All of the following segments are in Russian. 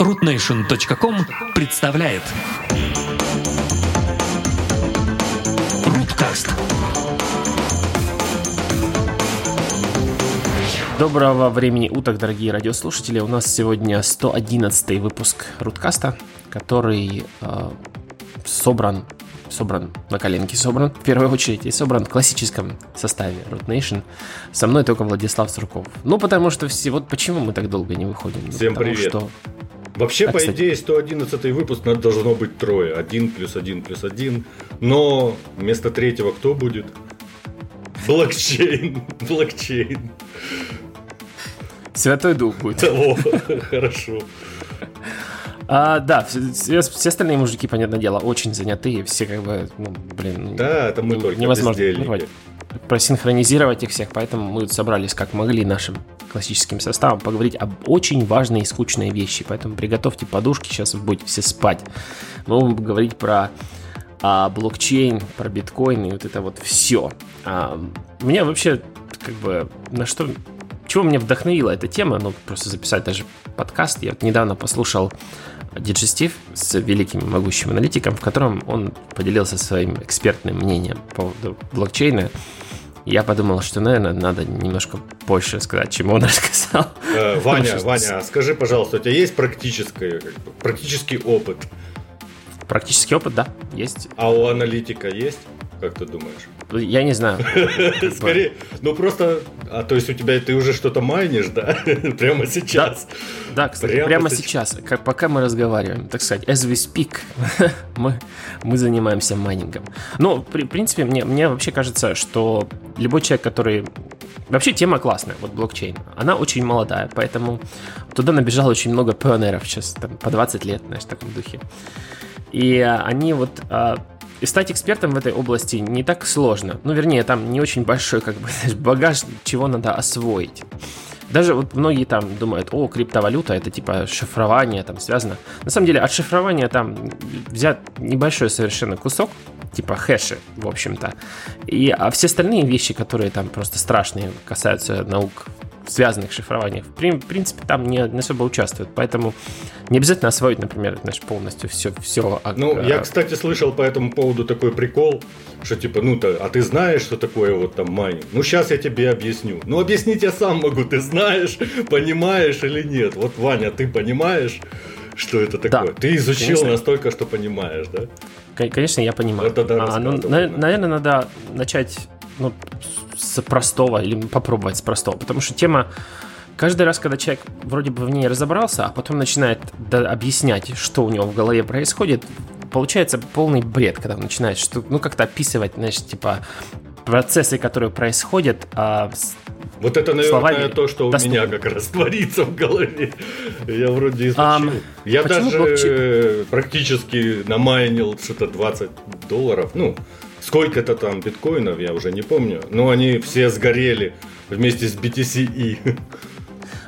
rootnation.com представляет Руткаст Доброго времени уток, дорогие радиослушатели. У нас сегодня 111 выпуск Руткаста, который э, собран собран на коленке, собран в первую очередь и собран в классическом составе Root Nation. Со мной только Владислав Сурков. Ну, потому что все... Вот почему мы так долго не выходим? Ну, Всем потому привет. Что... Вообще, А, по кстати. идее, 111 выпуск надо должно быть трое. Один плюс один плюс один. Но вместо третьего кто будет? Блокчейн. Блокчейн. Святой Дух будет. О, хорошо. А, да, все, все- остальные мужики, понятное дело, очень занятые. Все как бы, ну, блин... ну, Да, это мы не- только невозможно бездельники. Просинхронизировать их всех, поэтому мы собрались как могли нашим классическим составом поговорить об очень важной и скучной вещи, поэтому приготовьте подушки, сейчас вы будете все спать. Мы будем говорить про а, блокчейн, про биткоин и вот это вот все. меня вообще как бы на что чего меня вдохновила эта тема, ну, просто записать даже подкаст. Я вот недавно послушал Диджестив с великим могущим аналитиком, в котором он поделился своим экспертным мнением по поводу блокчейна. Я подумал, что, наверное, надо немножко больше сказать, чем он рассказал. Э, Ваня, что- Ваня, скажи, пожалуйста, у тебя есть практическое, практический опыт? Практический опыт, да, есть. А у аналитика есть? Как ты думаешь? Я не знаю. Скорее, ну просто, а то есть у тебя ты уже что-то майнишь, да? Прямо сейчас. Да, кстати, Прямо прямо, сейчас. как, пока мы разговариваем, так сказать, as we speak, мы, мы занимаемся майнингом. Ну, при- принципе, мне, мне вообще кажется, что любой человек, который... Вообще тема классная, вот блокчейн. Она очень молодая, поэтому туда набежало очень много пионеров сейчас, там, по 20 лет, знаешь, в таком духе. И а, они вот... а, и стать экспертом в этой области не так сложно. Ну, вернее, там не очень большой как бы, знаешь, багаж, чего надо освоить. Даже вот многие там думают, о, криптовалюта, это типа шифрование там связано. На самом деле от шифрования там взят небольшой совершенно кусок, типа хэши, в общем-то. И, а все остальные вещи, которые там просто страшные, касаются наук, связанных с шифрованием, в при- в принципе, там не, не особо участвуют. Поэтому не обязательно освоить, например, знаешь, полностью все, все. Ну, я, кстати, слышал по этому поводу такой прикол, что типа, ну, то, а ты знаешь, что такое вот там майнинг? Ну, сейчас я тебе объясню. Ну, объяснить я сам могу, ты знаешь, понимаешь или нет. Вот, Ваня, ты понимаешь, что это Да, такое? ты изучил конечно. настолько, что понимаешь, да? Кон- Конечно, я понимаю. Вот тогда А, ну, на- да. наверное, надо начать ну, с простого или попробовать с простого, потому что тема каждый раз, когда человек вроде бы в ней разобрался, а потом начинает объяснять, что у него в голове происходит, получается полный бред, когда он начинает что, ну как-то описывать, знаешь, типа процессы, которые происходят, а Вот это, наверное, Словами то, что у доступно. меня как раз творится в голове. Я вроде изучил. Ам, я даже блокчейн? практически намайнил что-то 20 долларов. Ну, сколько-то там биткоинов, я уже не помню. Но они все сгорели вместе с BTCE.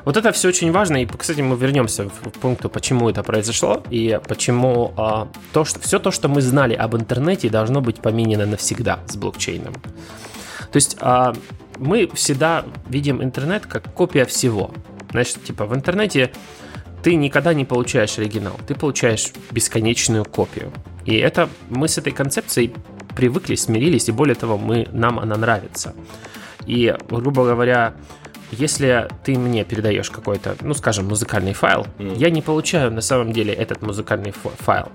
Вот это все очень важно, и, кстати, мы вернемся к пункту, почему это произошло, и почему а, то, что, все то, что мы знали об интернете, должно быть поменено навсегда с блокчейном. То есть а, мы всегда видим интернет как копия всего. Значит, типа в интернете ты никогда не получаешь оригинал, ты получаешь бесконечную копию. И это мы с этой концепцией привыкли, смирились, и более того, мы, нам она нравится. И, грубо говоря, если ты мне передаешь какой-то, ну, скажем, музыкальный файл, я не получаю на самом деле этот музыкальный файл.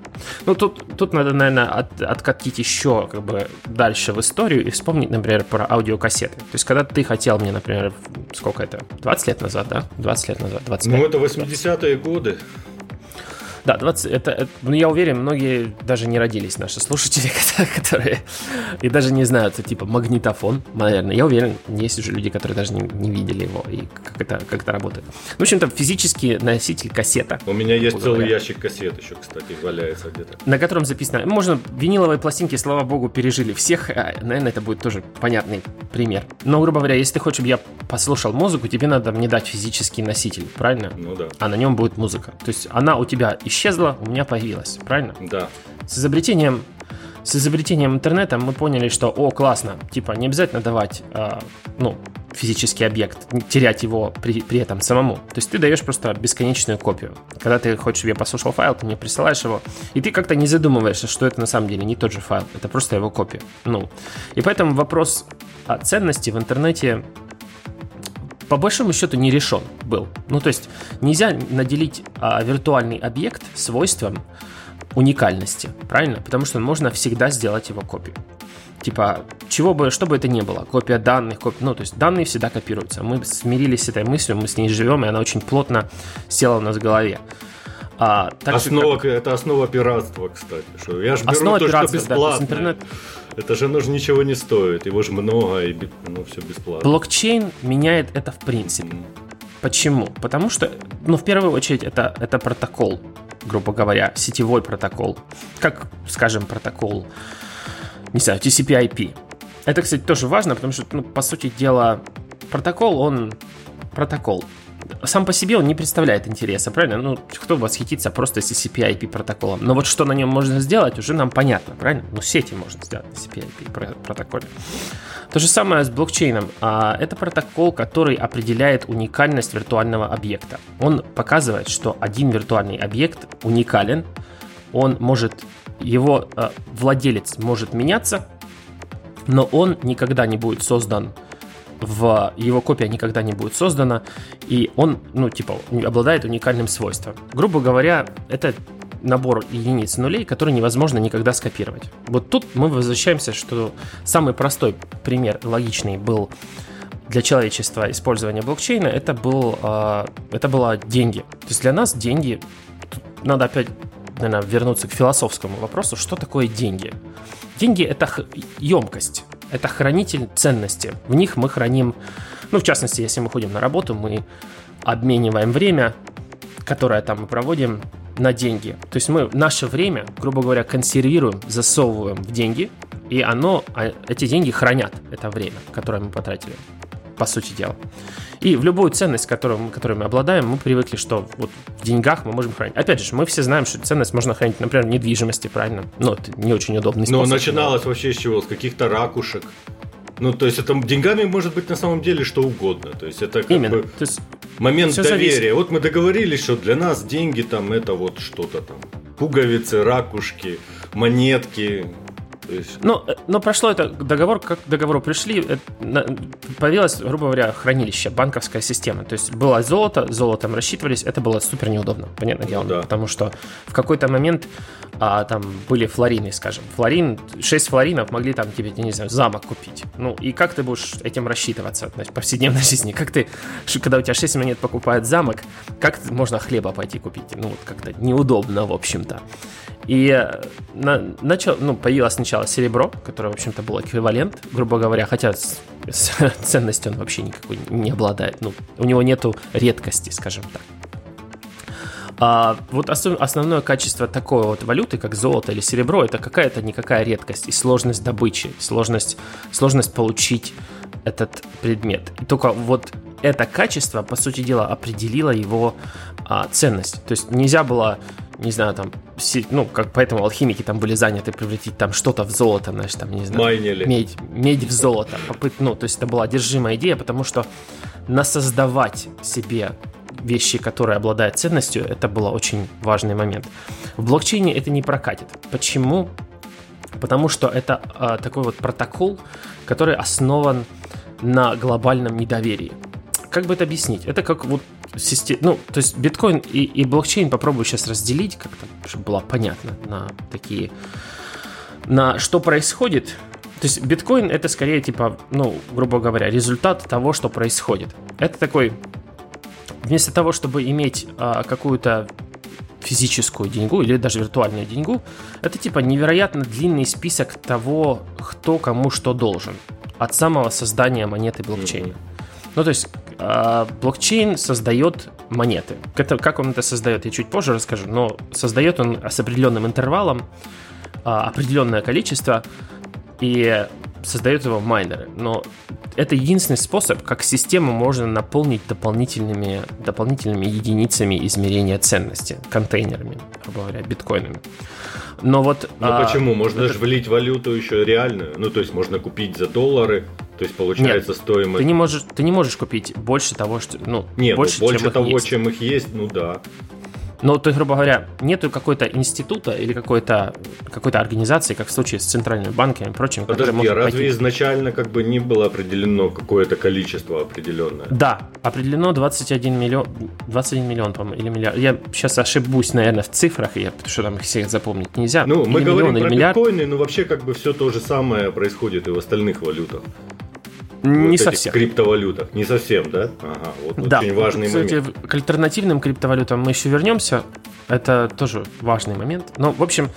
Ну, тут, тут надо, наверное, от- откатить еще как бы дальше в историю и вспомнить, например, про аудиокассеты. То есть, когда ты хотел мне, например, сколько это, 20 лет назад, да? 20 лет назад, 25. Ну, это 80-е годы. Да, 20, это, это- ну, я уверен, многие даже не родились, наши слушатели, которые и даже не знают, типа магнитофон, наверное. Я уверен, есть уже люди, которые даже не, не видели его и как это, как это работает. В общем-то, физический носитель кассета, У меня есть целый говоря, ящик кассет еще, кстати, валяется где-то. на котором записано, можно, виниловые пластинки, слава богу, пережили всех, а, наверное, это будет тоже понятный пример. Но, грубо говоря, если ты хочешь, чтобы я послушал музыку, тебе надо мне дать физический носитель, правильно? Ну да. А на нем будет музыка. То есть она у тебя исчезла, у меня появилась, правильно? Да. С изобретением, с изобретением интернета мы поняли, что, о, классно, типа, не обязательно давать, а, ну, физический объект, терять его при, при этом самому. То есть ты даешь просто бесконечную копию. Когда ты хочешь, я послушал файл, ты мне присылаешь его, и ты как-то не задумываешься, что это на самом деле не тот же файл, это просто его копия. Ну, и поэтому вопрос о ценности в интернете по большому счету не решен был. Ну, то есть нельзя наделить а, виртуальный объект свойством уникальности, правильно? Потому что можно всегда сделать его копию. Типа, чего бы, что бы это ни было, копия данных, копия, ну, то есть данные всегда копируются. Мы смирились с этой мыслью, мы с ней живем, и она очень плотно села у нас в голове. А, так основа, как... Это основа пиратства, кстати. Что я же беру основа то, что бесплатно. Да, интернет... Это же нужно ничего не стоит, его же много, и ну, все бесплатно. Блокчейн меняет это в принципе. Почему? Потому что, ну, в первую очередь, это, это протокол, грубо говоря, сетевой протокол. Как, скажем, протокол, не знаю, TCP-IP. Это, кстати, тоже важно, потому что, ну, по сути дела, протокол, он протокол сам по себе он не представляет интереса, правильно? Ну, кто восхитится просто TCP-IP протоколом? Но вот что на нем можно сделать, уже нам понятно, правильно? Ну, сети можно сделать на TCP-IP протоколе. То же самое с блокчейном. А, это протокол, который определяет уникальность виртуального объекта. Он показывает, что один виртуальный объект уникален, он может, его а, владелец может меняться, но он никогда не будет создан в его копия никогда не будет создана, и он, ну, типа, обладает уникальным свойством. Грубо говоря, это набор единиц нулей, который невозможно никогда скопировать. Вот тут мы возвращаемся, что самый простой пример, логичный, был для человечества использования блокчейна, это, был, э, это было деньги. То есть для нас деньги, надо опять, наверное, вернуться к философскому вопросу, что такое деньги? Деньги – это емкость это хранитель ценности. В них мы храним, ну, в частности, если мы ходим на работу, мы обмениваем время, которое там мы проводим, на деньги. То есть мы наше время, грубо говоря, консервируем, засовываем в деньги, и оно, а, эти деньги хранят это время, которое мы потратили, по сути дела. И в любую ценность, которую, которой мы обладаем, мы привыкли, что вот в деньгах мы можем хранить. Опять же, мы все знаем, что ценность можно хранить, например, в недвижимости, правильно? Ну, это не очень удобный способ. Но начиналось но... вообще с чего? С каких-то ракушек. Ну, то есть это деньгами может быть на самом деле что угодно. То есть это как Именно. бы то есть момент доверия. Зависит. Вот мы договорились, что для нас деньги там это вот что-то там. Пуговицы, ракушки, монетки, есть... Но, э, но прошло это договор, как к договору пришли, это, появилось, грубо говоря, хранилище, банковская система. То есть было золото, золотом рассчитывались, это было супер неудобно, понятное дело. Ну, да. Потому что в какой-то момент а, там были флорины, скажем. Флорин, 6 флоринов могли там тебе, не знаю, замок купить. Ну, и как ты будешь этим рассчитываться значит, в повседневной жизни? Как ты, когда у тебя 6 монет покупает замок, как можно хлеба пойти купить? Ну, вот как-то неудобно, в общем-то. И э, на, начал, ну, появилось сначала серебро, которое, в общем-то, был эквивалент, грубо говоря, хотя с, с ценностью он вообще никакой не обладает. Ну, у него нету редкости, скажем так. А вот основ, основное качество такой вот валюты, как золото или серебро, это какая-то никакая редкость и сложность добычи, сложность, сложность получить этот предмет. И только вот это качество, по сути дела, определило его а, ценность. То есть нельзя было не знаю, там, ну, как поэтому алхимики там были заняты превратить там что-то в золото, знаешь, там, не знаю, Майнили. медь, медь в золото. Попыт, ну, то есть это была одержимая идея, потому что насоздавать себе вещи, которые обладают ценностью, это был очень важный момент. В блокчейне это не прокатит. Почему? Потому что это э, такой вот протокол, который основан на глобальном недоверии. Как бы это объяснить? Это как вот систем... ну, то есть биткоин и, и блокчейн попробую сейчас разделить, как-то, чтобы было понятно на такие, на что происходит. То есть биткоин это скорее типа, ну, грубо говоря, результат того, что происходит. Это такой, вместо того, чтобы иметь а, какую-то физическую деньгу или даже виртуальную деньгу, это типа невероятно длинный список того, кто кому что должен. От самого создания монеты блокчейна. Mm-hmm. Ну, то есть блокчейн создает монеты. Это, как он это создает, я чуть позже расскажу, но создает он с определенным интервалом э, определенное количество и создает его майнеры. Но это единственный способ, как систему можно наполнить дополнительными, дополнительными единицами измерения ценности, контейнерами, грубо говоря, биткоинами. Но вот... Ну а, почему? Можно это... же влить валюту еще реальную. Ну, то есть можно купить за доллары То есть получается Нет, стоимость. Ты не можешь, ты не можешь купить больше того, что, ну, Нет, больше, больше чем того, их есть. чем их есть, ну да. Но, то, грубо говоря, нету какой-то института или какой-то какой-то организации, как в случае с центральными банками и прочим, Подожди, может разве пойти- изначально как бы не было определено какое-то количество определенное? Да, определено 21 миллион, 21 миллион, по-моему, или миллиард. Я сейчас ошибусь, наверное, в цифрах, я, потому что там их всех запомнить нельзя. Ну, мы Или говорим миллион, про или миллиард. биткоины, но вообще как бы все то же самое происходит и в остальных валютах. Не Вот совсем. криптовалютах. Не совсем, да? Ага, вот Да, очень важный кстати, момент. к альтернативным криптовалютам мы еще вернемся. Это тоже важный момент. Но, в общем,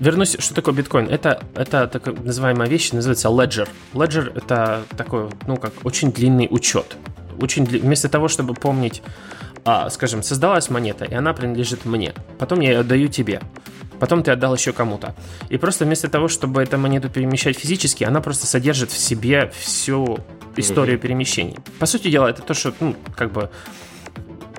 вернусь, что такое биткоин? Это, это такая называемая вещь, называется ledger. Ledger — это такой, ну, как очень длинный учет. Очень дли- Вместо того, чтобы помнить, а, скажем, создалась монета, и она принадлежит мне. Потом я ее отдаю тебе. Потом ты отдал еще кому-то. И просто вместо того, чтобы эту монету перемещать физически, она просто содержит в себе всю историю перемещений. По сути дела, это то, что, ну, как бы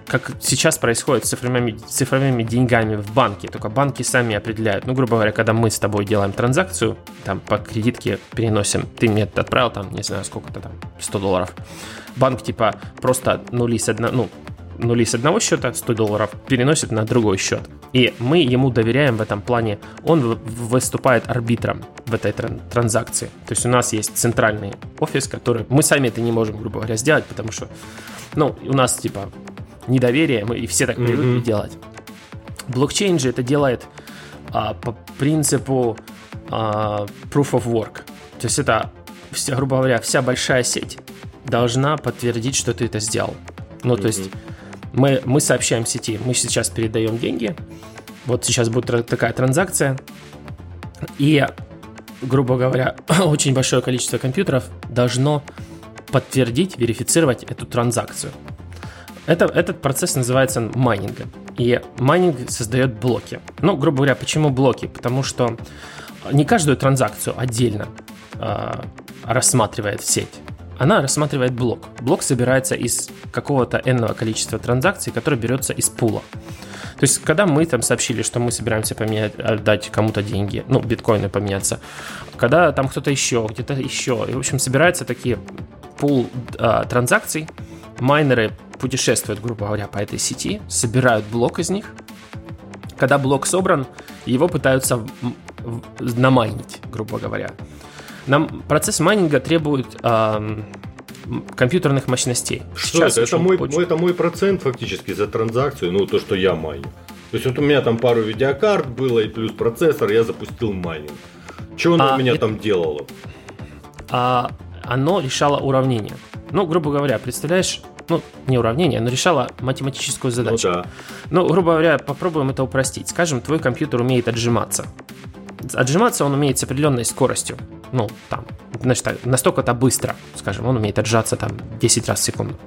как сейчас происходит с цифровыми, цифровыми деньгами в банке, только банки сами определяют. Ну, грубо говоря, когда мы с тобой делаем транзакцию, там по кредитке переносим, ты мне отправил там, не знаю, сколько-то там, 100 долларов. Банк типа просто нули с одного, ну, нули с одного счета, 100 долларов, переносит на другой счет. И мы ему доверяем в этом плане. Он выступает арбитром в этой тран- транзакции. То есть у нас есть центральный офис, который... Мы сами это не можем, грубо говоря, сделать, потому что, ну, у нас, типа, недоверие, мы и все так привыкли Мгм. делать. Блокчейн же это делает а, по принципу а, proof of work. То есть это, вся, грубо говоря, вся большая сеть должна подтвердить, что ты это сделал. Ну, то есть мы, мы сообщаем сети, мы сейчас передаем деньги, вот сейчас будет такая транзакция, и, грубо говоря, очень большое количество компьютеров должно подтвердить, верифицировать эту транзакцию. Это, этот процесс называется майнингом. И майнинг создает блоки. Ну, грубо говоря, почему блоки? Потому что не каждую транзакцию отдельно э, рассматривает сеть. Она рассматривает блок. Блок собирается из какого-то n количества транзакций, который берется из пула. То есть, когда мы там сообщили, что мы собираемся поменять, отдать кому-то деньги, ну, биткоины поменяться, когда там кто-то еще, где-то еще, и, в общем, собираются такие пул а, транзакций, майнеры путешествуют, грубо говоря, по этой сети, собирают блок из них. Когда блок собран, его пытаются намайнить, грубо говоря. Нам процесс майнинга требует м, компьютерных мощностей. Что это? Это мой, мой- это мой процент фактически за транзакцию, ну то, что я майню. То есть вот у меня там пару видеокарт было и плюс процессор, я запустил майнинг. Что оно А, у меня это- там делало? а оно решало уравнение. Ну, грубо говоря, представляешь, ну, не уравнение, но решало математическую Ну задачу. да. Ну, грубо говоря, попробуем это упростить. Скажем, твой компьютер умеет отжиматься. Отжиматься он умеет с определенной скоростью. Ну, там, значит, так, настолько-то быстро, скажем, он умеет отжаться там 10 раз в секунду.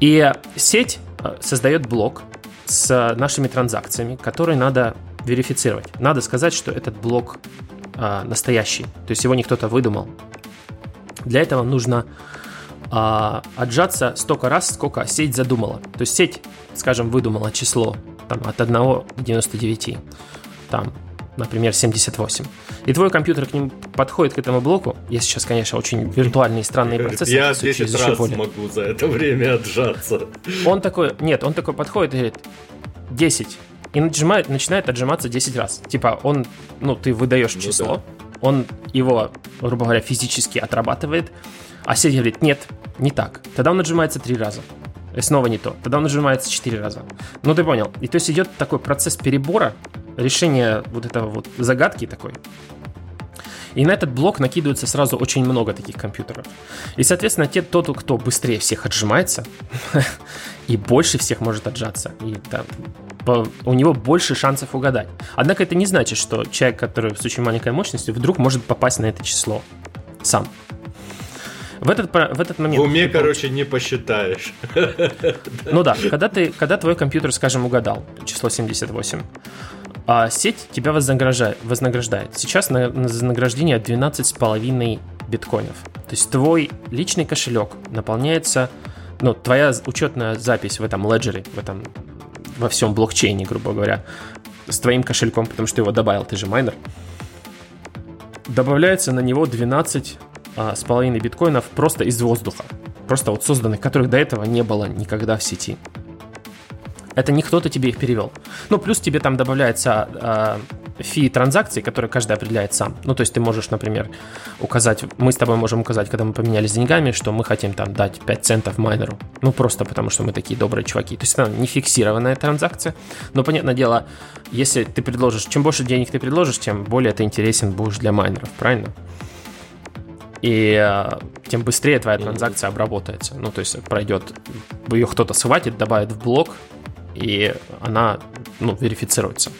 И сеть э, создает блок с нашими транзакциями, которые надо верифицировать. Надо сказать, что этот блок а, настоящий, то есть его не кто-то выдумал. Для этого нужно а, отжаться столько раз, сколько сеть задумала. То есть сеть, скажем, выдумала число там, от 1 к 99, там, например, 78. И твой компьютер к ним подходит к этому блоку. Я сейчас, конечно, очень виртуальные и странные процессы. я описываю 10 через еще раз более. смогу за это время отжаться. Он такой, нет, он такой подходит и говорит, 10. И нажимает, начинает отжиматься 10 раз. Типа он, ну, ты выдаешь Ну число, он его, грубо говоря, физически отрабатывает, а сеть говорит, нет, не так. Тогда он отжимается 3 раза. И снова не то. Тогда он нажимается 4 раза. Ну, ты понял. И то есть идет такой процесс перебора, решения вот этого вот загадки такой. И на этот блок накидывается сразу очень много таких компьютеров. И, соответственно, те, тот, кто быстрее всех отжимается и больше всех может отжаться, и да, по- у него больше шансов угадать. Однако это не значит, что человек, который с очень маленькой мощностью, вдруг может попасть на это число сам. В этот, в этот В момент... уме, ты короче, не посчитаешь. ну да, когда, ты, когда твой компьютер, скажем, угадал число 78, а сеть тебя вознаграждает. Сейчас на, на вознаграждение 12,5 биткоинов. То есть твой личный кошелек наполняется, ну, твоя учетная запись в этом леджере, в этом, во всем блокчейне, грубо говоря, с твоим кошельком, потому что ты его добавил, ты же майнер, добавляется на него 12 а, с половиной биткоинов просто из воздуха. Просто вот созданных, которых до этого не было никогда в сети. Это не кто-то тебе их перевел. Ну, плюс тебе там добавляется э, фи транзакции, которые каждый определяет сам. Ну, то есть ты можешь, например, указать, мы с тобой можем указать, когда мы поменялись деньгами, что мы хотим там дать 5 центов майнеру. Ну, просто потому что мы такие добрые чуваки. То есть это не фиксированная транзакция. Но, понятное дело, если ты предложишь, чем больше денег ты предложишь, тем более ты интересен будешь для майнеров, правильно? И э, тем быстрее твоя транзакция обработается. Ну, то есть пройдет, ее кто-то схватит, добавит в блок, и она, ну, верифицируется.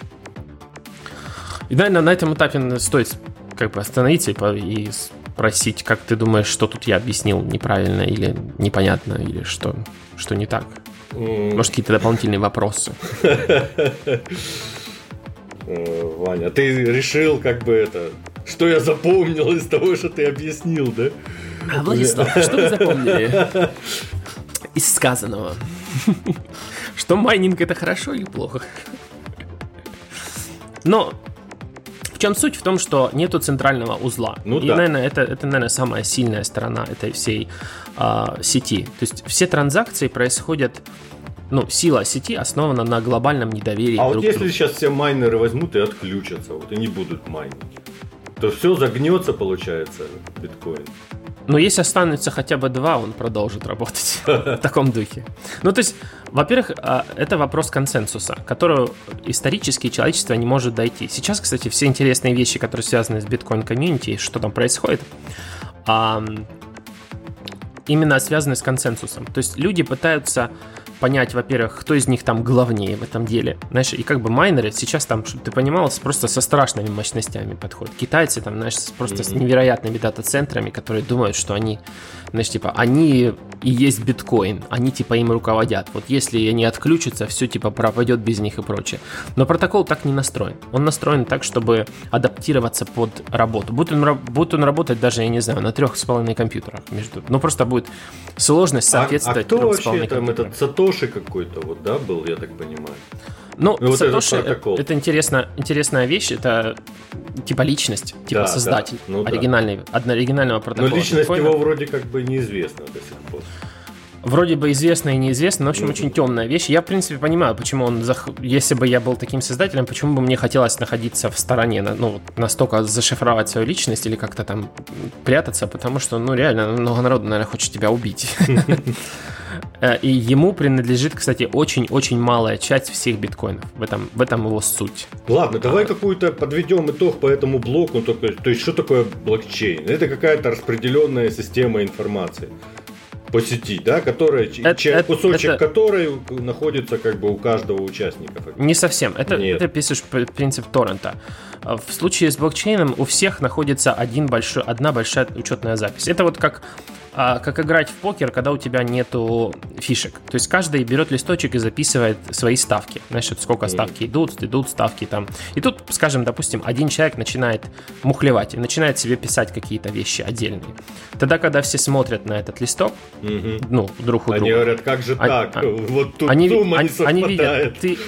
И, наверное, на этом этапе стоит как бы остановиться и, спросить, как ты думаешь, что тут я объяснил неправильно или непонятно, или что, что не так? Может, какие-то дополнительные вопросы? Э, Ваня, ты решил как бы это... Что я запомнил из того, что ты объяснил, да? А, Владислав, что вы запомнили из сказанного? Что майнинг это хорошо или плохо? Но в чем суть? В том, что нету центрального узла. Ну, и, да. наверное, это, это, наверное, самая сильная сторона этой всей э, сети. То есть все транзакции происходят ну, сила сети основана на глобальном недоверии. А вот если другу. сейчас все майнеры возьмут и отключатся, вот и не будут майнить, то все загнется, получается, биткоин. Но если останется хотя бы два, он продолжит работать в таком духе. Ну, то есть, во-первых, а, это вопрос консенсуса, которого исторически человечество не может дойти. Сейчас, кстати, все интересные вещи, которые связаны с биткоин-комьюнити, что там происходит, именно связаны с консенсусом. То есть люди пытаются понять, во-первых, кто из них там главнее в этом деле. Знаешь, и как бы майнеры сейчас там, чтобы ты понимал, просто со страшными мощностями подходят. Китайцы там, знаешь, просто mm-hmm. с невероятными дата-центрами, которые думают, что они, знаешь, типа, они и есть биткоин, они типа им руководят. Вот если они отключатся, все типа пропадет без них и прочее. Но протокол так не настроен. Он настроен так, чтобы адаптироваться под работу. Будет он, будет он работать даже, я не знаю, на трех с половиной компьютерах. Между... Ну просто будет сложность соответствовать а, а кто вообще там этот Сатоши какой-то, вот, да, был, я так понимаю? Ну, ну Сатоши это, это интересно, интересная вещь, это типа личность, типа да, создатель да. Ну, оригинальный, да. оригинального протокола. Но личность его вроде как бы неизвестна до сих пор вроде бы известно и неизвестно, но, в общем, очень темная вещь. Я, в принципе, понимаю, почему он, зах... если бы я был таким создателем, почему бы мне хотелось находиться в стороне, ну, настолько зашифровать свою личность или как-то там прятаться, потому что, ну, реально, много народу, наверное, хочет тебя убить. Э, и ему принадлежит, кстати, очень-очень малая часть всех биткоинов. В этом, в этом его суть. Ладно, давай какую-то подведем итог по этому блоку. То есть, что такое блокчейн? Это какая-то распределенная система информации по сети, да, которая, это, это, кусочек это... которой находится как бы у каждого участника. Не совсем. Это, Нет. это пишешь принцип торрента. В случае с блокчейном у всех находится один большой, одна большая учетная запись. Это вот как а, как играть в покер, когда у тебя нету фишек. То есть каждый берет листочек и записывает свои ставки. Значит, сколько ставки идут, идут ставки там. И тут, скажем, допустим, один человек начинает мухлевать и начинает себе писать какие-то вещи отдельные. Тогда, когда все смотрят на этот листок, угу. ну, друг у друга. Они говорят, как же а, так? А, вот тут они, сумма они, не они видят, ты,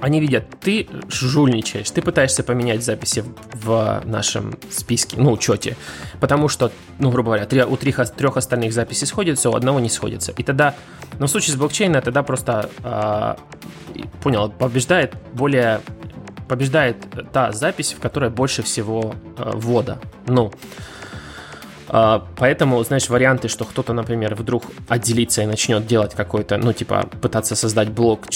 они видят, ты жульничаешь, ты пытаешься поменять записи в нашем списке, ну, учете, потому что, ну, грубо говоря, три, у трех, трех остальных записей сходятся, у одного не сходится. И тогда, ну, в случае с блокчейном, тогда просто, э, понял, побеждает более побеждает та запись, в которой больше всего э, ввода. Ну, поэтому, знаешь, варианты, что кто-то, например, вдруг отделится и начнет делать какой-то, ну, типа, пытаться создать блок,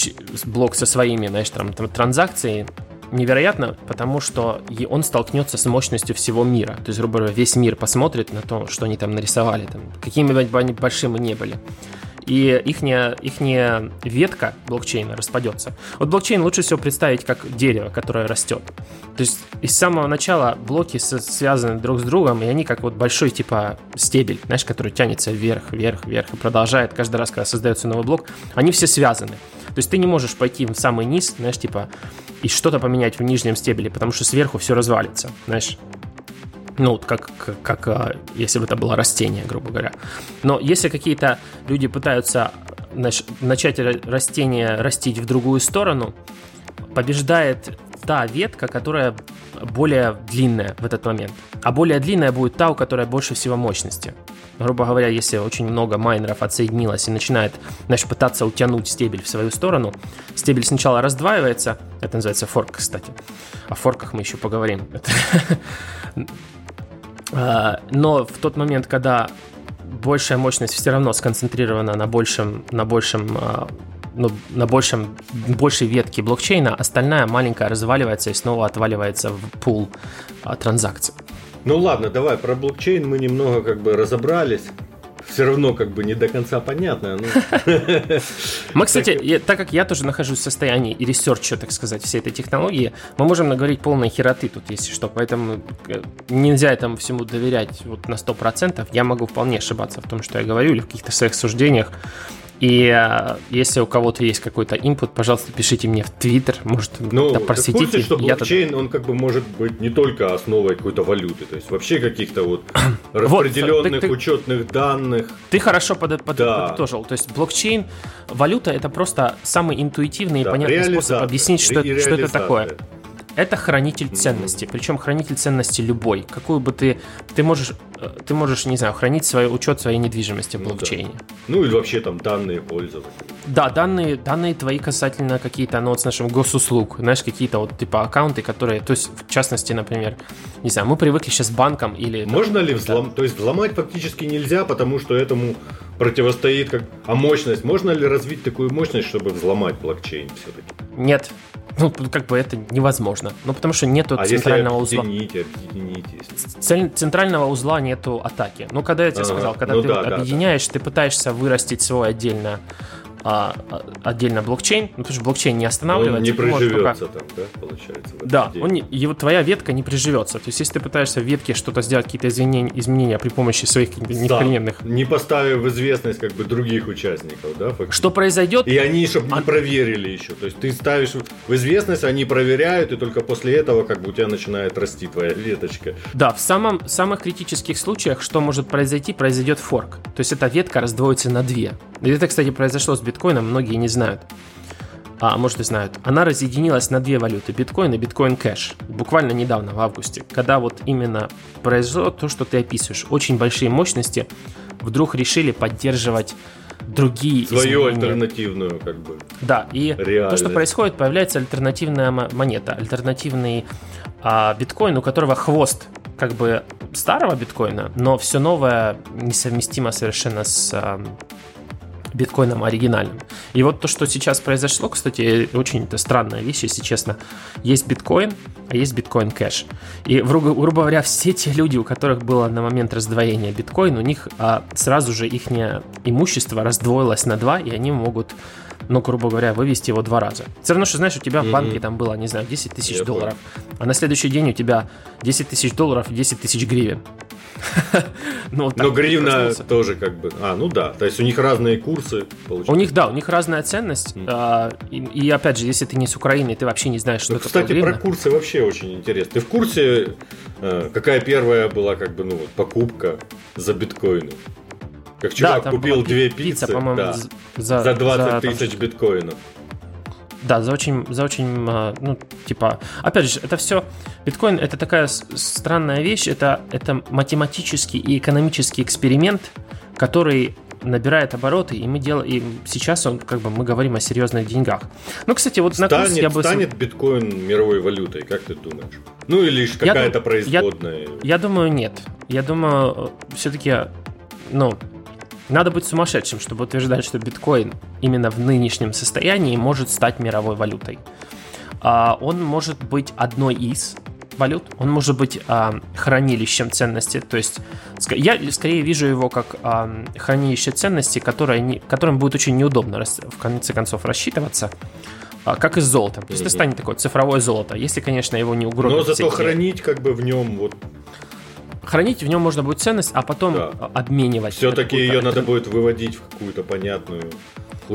блок со своими, знаешь, там, там транзакцией, невероятно, потому что он столкнется с мощностью всего мира. То есть, грубо говоря, весь мир посмотрит на то, что они там нарисовали, там, какими бы они большими не были и ихняя, ихняя ветка блокчейна распадется. Вот блокчейн лучше всего представить как дерево, которое растет. То есть из самого начала блоки связаны друг с другом, и они как вот большой типа стебель, знаешь, который тянется вверх, вверх, вверх и продолжает каждый раз, когда создается новый блок. Они все связаны. То есть ты не можешь пойти в самый низ, знаешь, типа, и что-то поменять в нижнем стебеле, потому что сверху все развалится, знаешь. Ну, как, как, как а, если бы это было растение, грубо говоря. Но если какие-то люди пытаются начать растение растить в другую сторону, побеждает та ветка, которая более длинная в этот момент. А более длинная будет та, у которой больше всего мощности. Грубо говоря, если очень много майнеров отсоединилось и начинает значит, пытаться утянуть стебель в свою сторону, стебель сначала раздваивается, это называется форк, кстати. О форках мы еще поговорим. А, но в тот момент, когда большая мощность все равно сконцентрирована на большем, на большем а, ну, на большем, большей ветке блокчейна, остальная маленькая разваливается и снова отваливается в пул а, транзакций. Ну ладно, давай про блокчейн мы немного как бы разобрались. Все равно как бы не до конца понятно. Но... Мы, кстати, так как я тоже нахожусь в состоянии и research а, так сказать, всей этой технологии, мы можем наговорить полной хероты тут, если что. Поэтому э, нельзя этому всему доверять вот на 100%. Я могу вполне ошибаться в том, что я говорю, или в каких-то своих суждениях. И э, если у кого-то есть какой-то инпут, пожалуйста, пишите мне в Твиттер, может, ну, да, просветите. Курсе, что блокчейн, тогда... он как бы может быть не только основой какой-то валюты, то есть вообще каких-то вот распределенных вот, ты, учетных данных. Ты хорошо под, под, да. подытожил. То есть блокчейн, валюта это просто самый интуитивный да, и понятный способ объяснить, что, что это такое это хранитель ценностей. Причем хранитель ценностей любой. Какую бы ты... Ты можешь, э, ты можешь не знаю, хранить свой учет своей недвижимости в блокчейне. Ну, да. ну или вообще там данные пользователя. Да, данные, данные твои касательно какие-то, ну вот с нашим госуслуг, знаешь, какие-то вот типа аккаунты, которые, то есть в частности, например, не знаю, мы привыкли сейчас к банкам или... Можно там, ли взломать? То есть взломать фактически нельзя, потому что этому противостоит как... А мощность? Можно ли развить такую мощность, чтобы взломать блокчейн все-таки? Нет, ну, как бы это невозможно. Ну, потому что нету а центрального если объедините, узла. Объедините. Центрального узла нету атаки. Ну, когда я тебе ага. сказал, когда ну, ты да, объединяешь, да, да. ты пытаешься вырастить свой отдельно а, а, отдельно блокчейн, ну, потому что блокчейн не останавливается. Он не приживется пока... там, да, получается? Да, он не, его, твоя ветка не приживется. То есть, если ты пытаешься в ветке что-то сделать, какие-то изменения, изменения при помощи своих неприменных... Да, не поставив в известность как бы других участников, да? Фактически. Что произойдет? И они, чтобы а... не проверили еще. То есть, ты ставишь в известность, они проверяют, и только после этого как бы у тебя начинает расти твоя веточка. Да, в самом, самых критических случаях, что может произойти, произойдет форк. То есть, эта ветка раздвоится на две. И это, кстати, произошло с биткоином, многие не знают. А может и знают. Она разъединилась на две валюты, биткоин и биткоин кэш. Буквально недавно, в августе. Когда вот именно произошло то, что ты описываешь. Очень большие мощности вдруг решили поддерживать другие Свою изменения. альтернативную, как бы. Да, и реальность. то, что происходит, появляется альтернативная монета, альтернативный а, биткоин, у которого хвост как бы старого биткоина, но все новое несовместимо совершенно с а, биткоином оригинальным. И вот то, что сейчас произошло, кстати, очень это странная вещь, если честно. Есть биткоин, а есть биткоин кэш. И, грубо, грубо говоря, все те люди, у которых было на момент раздвоения биткоин, у них а, сразу же их имущество раздвоилось на два, и они могут ну, грубо говоря, вывести его два раза. Все равно, что, знаешь, у тебя в банке там было, не знаю, 10 тысяч долларов, а на следующий день у тебя 10 тысяч долларов и 10 тысяч гривен. ну, вот Но гривна тоже как бы... А, ну да, то есть у них разные курсы. Получается. У них, да, у них разная ценность. А, и, и опять же, если ты не с Украины, ты вообще не знаешь, что ну, это Кстати, про курсы вообще очень интересно. Ты в курсе, э, какая первая была как бы, ну, вот, покупка за биткоины? Как чувак да, купил две пиццы пицца, да, за, за 20 тысяч биткоинов. Да, за очень, за очень, а, ну, типа, опять же, это все, биткоин это такая странная вещь, это, это математический и экономический эксперимент, который набирает обороты, и мы делаем, и сейчас он, как бы, мы говорим о серьезных деньгах. Ну, кстати, вот станет, на курс я бы... Станет биткоин мировой валютой, как ты думаешь? Ну, или лишь какая-то я, производная? Я, я думаю, нет. Я думаю, все-таки, ну, надо быть сумасшедшим, чтобы утверждать, что биткоин именно в нынешнем состоянии может стать мировой валютой. А, он может быть одной из валют, он может быть а, хранилищем ценности, то есть я скорее вижу его как а, хранилище ценности, которое которым будет очень неудобно в конце концов рассчитываться, как и с золотом. То есть это станет такое цифровое золото, если, конечно, его не угробят. Но зато хранить как бы в нем вот хранить в нем можно будет ценность, а потом да. обменивать. Все-таки ее надо будет выводить в какую-то понятную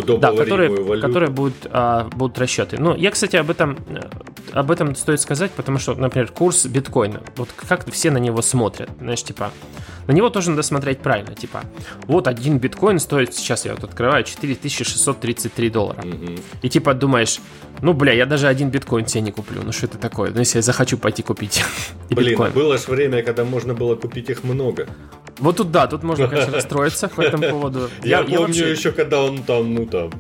да, которые, которые будут, а, будут расчеты. Ну, я, кстати, об этом, об этом стоит сказать, потому что, например, курс биткоина, вот как все на него смотрят, знаешь, типа, на него тоже надо смотреть правильно, типа, вот один биткоин стоит, сейчас я вот открываю, 4633 доллара. Mm-hmm. И типа думаешь, ну, бля, я даже один биткоин себе не куплю, ну что это такое, ну, если я захочу пойти купить Блин, биткоин. было же время, когда можно было купить их много. Вот тут да, тут можно, конечно, расстроиться по этому поводу. Я, я помню вообще... еще, когда он там, ну там,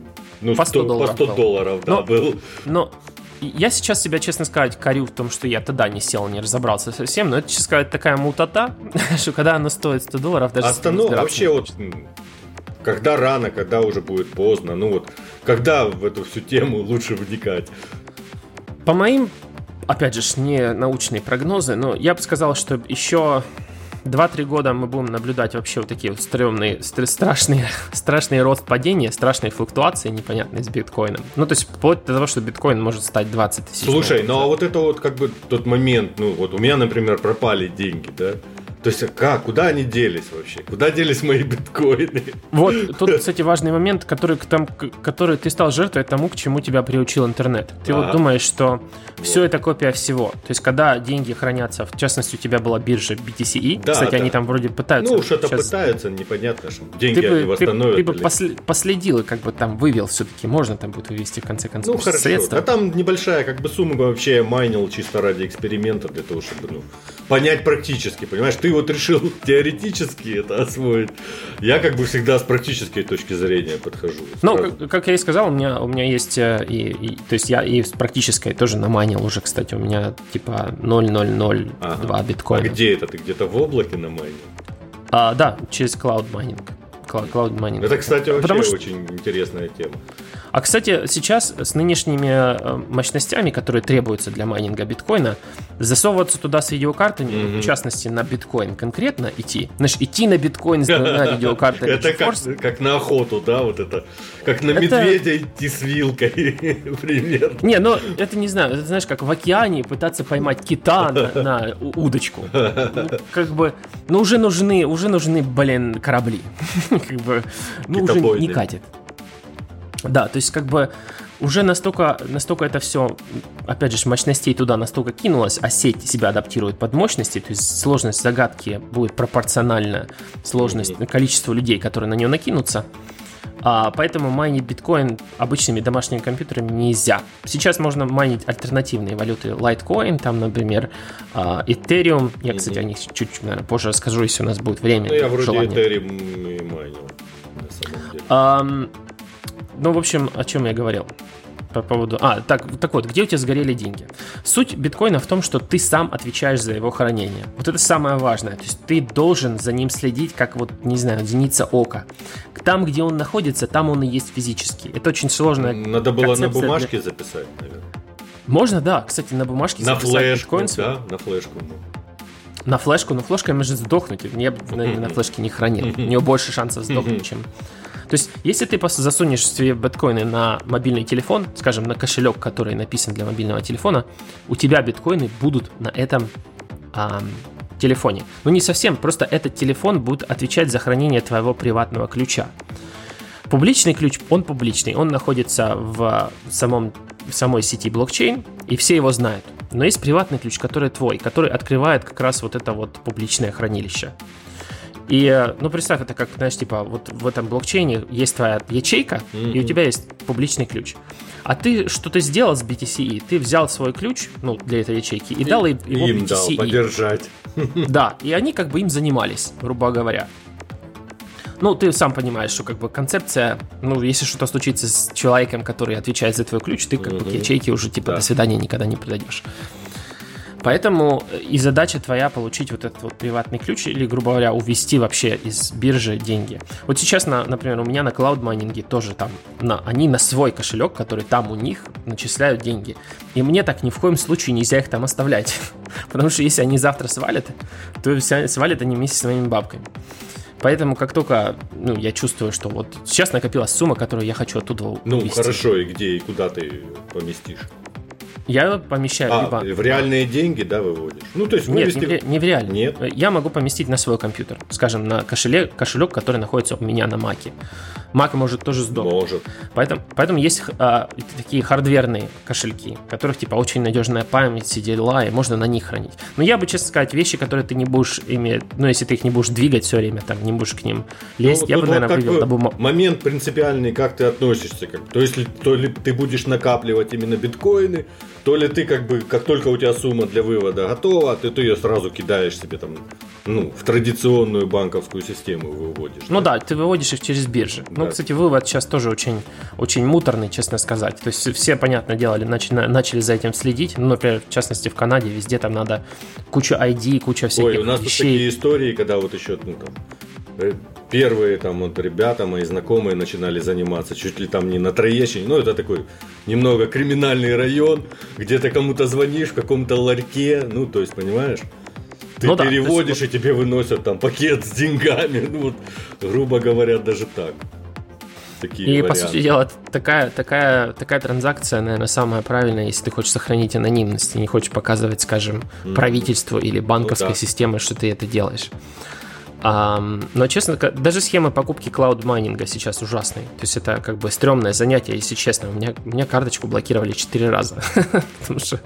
ну, по 100 долларов, по 100 долларов да, но, был. Но я сейчас себя, честно сказать, корю в том, что я тогда не сел, не разобрался совсем, но это, честно сказать, такая мутата, что когда оно стоит 100 долларов, даже Останов... Вообще вот, когда рано, когда уже будет поздно, ну вот, когда в эту всю тему лучше вникать? По моим, опять же, не научные прогнозы, но я бы сказал, что еще 2-3 года мы будем наблюдать вообще вот такие вот стрёмные, страшные, страшный рост падения, страшные флуктуации непонятные с биткоином. Ну, то есть вплоть до того, что биткоин может стать 20 тысяч. Слушай, ну а вот это вот как бы тот момент, ну вот у меня, например, пропали деньги, да? То есть как, куда они делись вообще? Куда делись мои биткоины? Вот тут, кстати, важный момент, который, там, который ты стал жертвой тому, к чему тебя приучил интернет. Ты а вот думаешь, что вот. все это копия всего. То есть когда деньги хранятся, в частности, у тебя была биржа BTCE, да, кстати, да. они там вроде пытаются... Ну, что-то сейчас... пытаются, непонятно, что деньги ты бы, они восстановят. Ты, ты бы или... последил и как бы там вывел все-таки, можно там будет вывести в конце концов ну, хорошо. средства. А там небольшая как бы сумма вообще майнил чисто ради эксперимента, для того, чтобы ну, понять практически, понимаешь? Ты вот решил теоретически это освоить. Я как бы всегда с практической точки зрения подхожу. Ну, как, как я и сказал, у меня, у меня есть э, и, и, то есть я и с практической тоже наманил уже, кстати, у меня типа 0,002 ага. биткоина. А где это? Ты где-то в облаке наманил? А, да, через Cloud Mining. Cloud Mining. Это, кстати, вообще Потому очень интересная тема. А, кстати, сейчас с нынешними э, мощностями, которые требуются для майнинга биткоина, засовываться туда с видеокартами, mm-hmm. в частности, на биткоин конкретно идти. Знаешь, идти на биткоин с видеокартой. Это как на охоту, да, вот это. Как на медведя идти с вилкой, примерно. Не, ну, это не знаю, это знаешь, как в океане пытаться поймать кита на удочку. Ну, как бы, ну, уже нужны, уже нужны, блин, корабли. Как бы, ну, уже не катит. Да, то есть как бы уже настолько, настолько это все, опять же, мощностей туда настолько кинулось, а сеть себя адаптирует под мощности, то есть сложность загадки будет пропорциональна сложность, mm-hmm. количеству людей, которые на нее накинутся. А, поэтому майнить биткоин обычными домашними компьютерами нельзя. Сейчас можно майнить альтернативные валюты Litecoin, там, например, а, Ethereum. Я, mm-hmm. кстати, о них чуть-чуть, наверное, позже расскажу, если у нас будет время. Ну, я вроде желание. Ethereum и майнил, на самом деле. Um, ну, в общем, о чем я говорил по поводу... А, так, так вот, где у тебя сгорели деньги? Суть биткоина в том, что ты сам отвечаешь за его хранение. Вот это самое важное. То есть ты должен за ним следить, как вот, не знаю, зеница ока. Там, где он находится, там он и есть физически. Это очень сложно. Надо было на бумажке для... записать, наверное. Можно, да. Кстати, на бумажке на записать флешку, биткоин. Да, на флешку. На флешку, но флешка может сдохнуть. Я бы на флешке не хранил. У него больше шансов сдохнуть, чем то есть, если ты просто засунешь свои биткоины на мобильный телефон, скажем, на кошелек, который написан для мобильного телефона, у тебя биткоины будут на этом а, телефоне. Ну, не совсем, просто этот телефон будет отвечать за хранение твоего приватного ключа. Публичный ключ, он публичный, он находится в самом в самой сети блокчейн, и все его знают. Но есть приватный ключ, который твой, который открывает как раз вот это вот публичное хранилище. И, ну, представь это как, знаешь, типа, вот в этом блокчейне есть твоя ячейка, mm-hmm. и у тебя есть публичный ключ. А ты что-то сделал с BTCE, ты взял свой ключ, ну, для этой ячейки, и, и дал его им BTCE. дал подержать. Да, и они как бы им занимались, грубо говоря. Ну, ты сам понимаешь, что как бы концепция, ну, если что-то случится с человеком, который отвечает за твой ключ, ты как mm-hmm. бы к ячейке уже типа да. до свидания никогда не придешь. Поэтому э, и задача твоя получить вот этот вот приватный ключ или, грубо говоря, увести вообще из биржи деньги. Вот сейчас, на, например, у меня на Cloud майнинге тоже там, на, они на свой кошелек, который там у них, начисляют деньги. И мне так ни в коем случае нельзя их там оставлять. Потому что если они завтра свалят, то свалят они вместе с моими бабками. Поэтому как только ну, я чувствую, что вот сейчас накопилась сумма, которую я хочу оттуда Ну, увести. хорошо, и где и куда ты поместишь? Я помещаю а, либо... в реальные деньги, да, выводишь? Ну, то есть вывести... Нет, не в, не в реальные. Нет? Я могу поместить на свой компьютер, скажем, на кошелек, кошелек, который находится у меня на Маке. Mac может тоже сдохнуть. Может. Поэтому, поэтому есть а, такие хардверные кошельки, у которых типа очень надежная память, все дела, и можно на них хранить. Но я бы, честно сказать, вещи, которые ты не будешь иметь, ну, если ты их не будешь двигать все время, там, не будешь к ним лезть, Ну, я бы, тут наверное, вывел бы на бумагу. Момент принципиальный, как ты относишься. Как, то, есть, то ли ты будешь накапливать именно биткоины, то ли ты как бы, как только у тебя сумма для вывода готова, ты, ты ее сразу кидаешь себе там, ну, в традиционную банковскую систему выводишь. Ну да, ты выводишь их через биржи. Ну, Да. кстати, вывод сейчас тоже очень, очень муторный, честно сказать. То есть все, понятное дело, начали, начали за этим следить. Ну, например, в частности, в Канаде везде там надо куча ID, куча всяких Ой, у нас тут вещей. такие истории, когда вот еще, ну, там, э, первые там вот ребята, мои знакомые начинали заниматься чуть ли там не на Троещине, ну это такой немного криминальный район, где ты кому-то звонишь в каком-то ларьке, ну то есть понимаешь, ты Ну да, то есть переводишь и тебе выносят там пакет с деньгами, ну вот грубо говоря даже так. Такие И, по варианты. сути дела, такая, такая, такая транзакция, наверное, самая правильная, если ты хочешь сохранить анонимность и не хочешь показывать, скажем, правительству или банковской Ну да. системе, что ты это делаешь. Но, честно, даже схема покупки клауд майнинга сейчас ужасные. То есть это как бы стрёмное занятие, если честно. У меня, у меня карточку блокировали 4 раза. потому, что,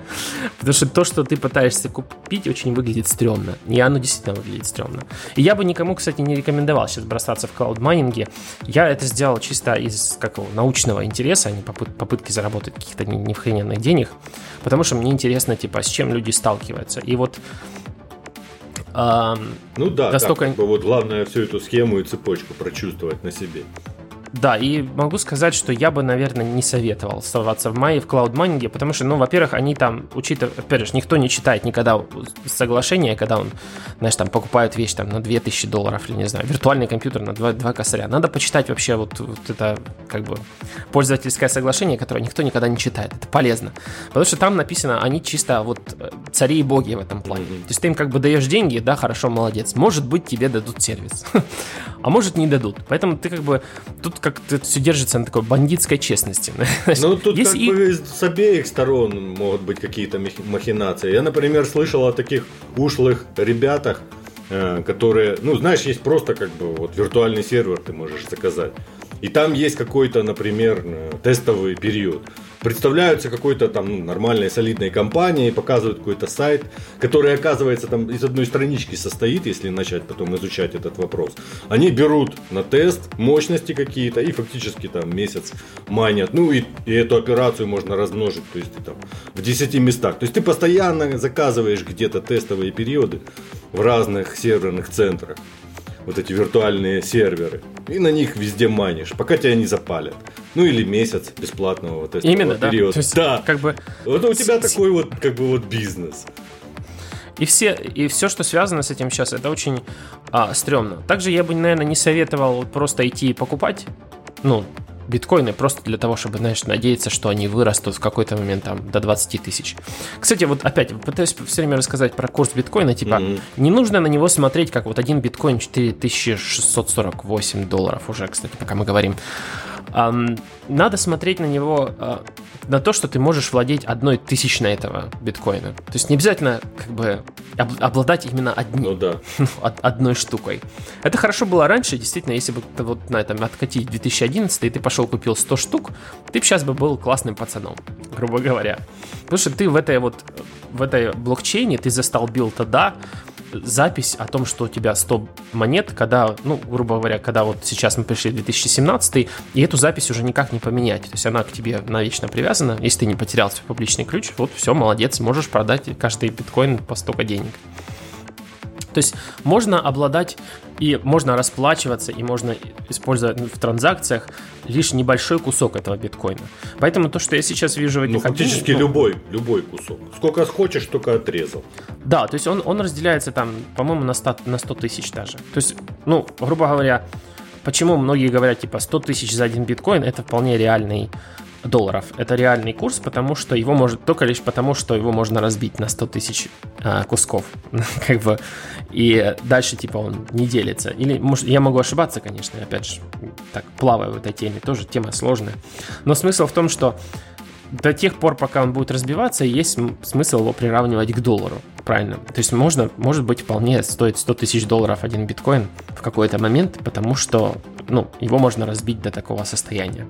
потому что то, что ты пытаешься купить, очень выглядит стрёмно. И оно действительно выглядит стрёмно. И я бы никому, кстати, не рекомендовал сейчас бросаться в клауд майнинге. Я это сделал чисто из какого научного интереса, а не попыт- попытки заработать каких-то не- неохрененных денег. Потому что мне интересно, типа, с чем люди сталкиваются. И вот ам, Ну да, Настолько- так, как бы вот главное всю эту схему и цепочку прочувствовать на себе. Да, и могу сказать, что я бы, наверное, не советовал оставаться в мае в клауд-майнинге, потому что, ну, во-первых, они там, учитывая, опять же, никто не читает никогда соглашение, когда он, знаешь, там покупает вещь там на 2000 долларов, или не знаю, виртуальный компьютер на 2, 2 косаря. Надо почитать вообще вот, вот это, как бы, пользовательское соглашение, которое никто никогда не читает. Это полезно. Потому что там написано, они чисто вот э, цари и боги в этом плане. То есть ты им как бы даешь деньги, да, хорошо, молодец. Может быть, тебе дадут сервис. А может, не дадут. Поэтому ты как бы, тут как-то все держится на такой бандитской честности. Ну, тут Есть как и- бы с обеих сторон могут быть какие-то мах- махинации. Я, например, слышал о таких ушлых ребятах, э, которые, ну, знаешь, есть просто как бы вот виртуальный сервер ты можешь заказать. И там есть какой-то, например, э, тестовый период. Представляются какой-то там ну, нормальной солидной компанией, показывают какой-то сайт, который, оказывается, там из одной странички состоит, если начать потом изучать этот вопрос. Они берут на тест мощности какие-то и фактически там месяц манят. Ну и, и эту операцию можно размножить, то есть ты там в 10 местах. То есть ты постоянно заказываешь где-то тестовые периоды в разных серверных центрах. Вот эти виртуальные серверы. И на них везде манишь, пока тебя не запалят. Ну или месяц бесплатного вот тестового Именно, да. периода. То есть, да. как бы Вот у тебя с- такой вот, как бы вот бизнес. И все, и все, что связано с этим сейчас, это очень а, стрёмно. Также я бы, наверное, не советовал просто идти и покупать, ну, биткоины просто для того, чтобы, знаешь, надеяться, что они вырастут в какой-то момент там до 20 тысяч. Кстати, вот опять пытаюсь все время рассказать про курс биткоина, типа, Мгм. не нужно на него смотреть, как вот один биткоин 4648 долларов уже, кстати, пока мы говорим. Надо смотреть на него, а, на то, что ты можешь владеть одной тысячной этого биткоина. То есть не обязательно как бы об- обладать именно одним, Ну да. ну, од- одной штукой. Это хорошо было раньше, действительно, если бы ты вот на этом откатить 2011, и ты пошел купил 100 штук, ты бы сейчас бы был классным пацаном, грубо говоря. Потому что ты в этой вот, в этой блокчейне, ты застолбил тогда запись о том, что у тебя 100 монет, когда, ну, грубо говоря, когда вот сейчас мы пришли в 2017, и эту запись уже никак не поменять. То есть она к тебе навечно привязана. Если ты не потерял свой публичный ключ, вот все, молодец, можешь продать каждый биткоин по столько денег. То есть можно обладать и можно расплачиваться, и можно использовать в транзакциях лишь небольшой кусок этого биткоина. Поэтому то, что я сейчас вижу в этих Ну, фактически ну, любой, любой кусок. Сколько хочешь, только отрезал. Да, то есть он, он разделяется там, по-моему, на 100, на 100 тысяч даже. То есть, ну, грубо говоря, почему многие говорят, типа, 100 тысяч за один биткоин, это вполне реальный долларов. Это реальный курс, потому что его может, только лишь потому, что его можно разбить на 100 тысяч а, кусков. как бы. И дальше, типа, он не делится. Или, может, я могу ошибаться, конечно, опять же, так, плаваю в этой теме, тоже тема сложная. Но смысл в том, что до тех пор, пока он будет разбиваться, есть смысл его приравнивать к доллару. Правильно. То есть можно, может быть, вполне стоит 100 тысяч долларов один биткоин в какой-то момент, потому что ну, его можно разбить до такого состояния.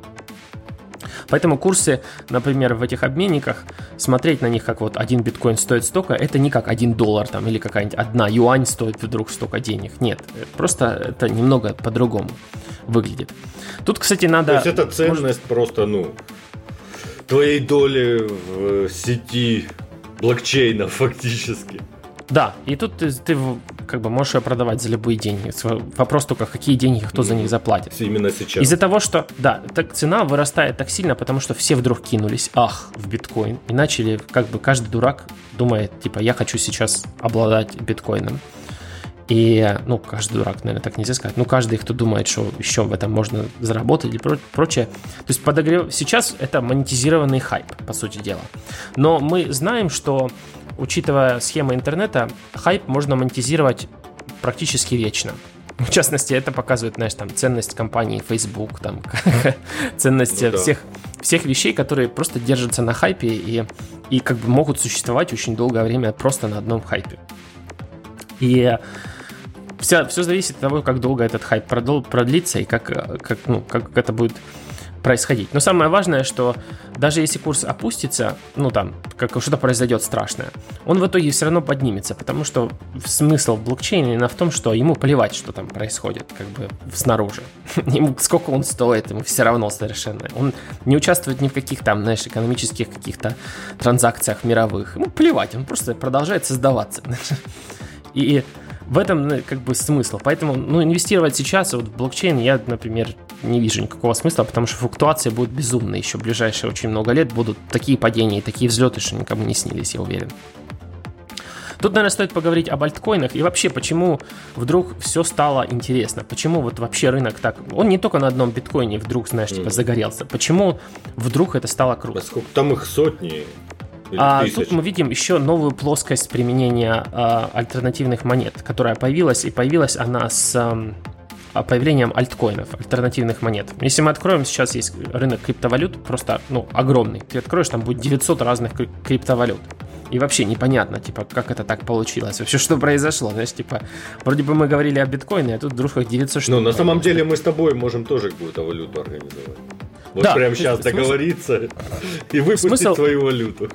Поэтому курсы, например, в этих обменниках, смотреть на них как вот один биткоин стоит столько, это не как один доллар там или какая-нибудь одна юань стоит вдруг столько денег. Нет, просто это немного по-другому выглядит. Тут, кстати, надо... То есть это ценность может... просто, ну, твоей доли в сети блокчейна фактически. Да, и тут ты, ты как бы можешь ее продавать за любые деньги. Вопрос только, какие деньги, кто за них заплатит. Именно сейчас. Из-за того, что, да, так цена вырастает так сильно, потому что все вдруг кинулись, ах, в биткоин. И начали, как бы каждый дурак думает, типа, я хочу сейчас обладать биткоином. И, ну, каждый дурак, наверное, так нельзя сказать. Ну, каждый, кто думает, что еще в этом можно заработать или прочее. То есть подогрев... Сейчас это монетизированный хайп, по сути дела. Но мы знаем, что, учитывая схемы интернета, хайп можно монетизировать практически вечно. В частности, это показывает, знаешь, там, ценность компании Facebook, там, ценность ну, да. всех, всех вещей, которые просто держатся на хайпе и, и как бы могут существовать очень долгое время просто на одном хайпе. И вся, все зависит от того, как долго этот хайп продлится и как, как, ну, как это будет происходить. Но самое важное, что даже если курс опустится, ну там, как что-то произойдет страшное, он в итоге все равно поднимется, потому что смысл блокчейна именно в том, что ему плевать, что там происходит, как бы снаружи. Ему сколько он стоит, ему все равно совершенно. Он не участвует ни в каких там, знаешь, экономических каких-то транзакциях мировых. Ему плевать, он просто продолжает создаваться. И в этом ну, как бы смысл. Поэтому, ну, инвестировать сейчас вот в блокчейн я, например, не вижу никакого смысла, потому что флуктуации будут безумные еще в ближайшие очень много лет. Будут такие падения и такие взлеты, что никому не снились, я уверен. Тут, наверное, стоит поговорить об альткоинах и вообще, почему вдруг все стало интересно. Почему вот вообще рынок так... Он не только на одном биткоине вдруг, знаешь, типа загорелся. Почему вдруг это стало круто? Поскольку там их сотни. А, тут мы видим еще новую плоскость применения а, альтернативных монет, которая появилась, и появилась она с а, появлением альткоинов, альтернативных монет. Если мы откроем, сейчас есть рынок криптовалют, просто ну, огромный. Ты откроешь, там будет 900 разных криптовалют. И вообще непонятно, типа, как это так получилось, вообще что произошло, знаешь, типа, вроде бы мы говорили о биткоине, а тут вдруг их 900 штук. Ну, на самом деле мы с тобой можем тоже какую-то валюту организовать. Вот да, прямо сейчас смысл... договориться и выпустить смысл... свою валюту.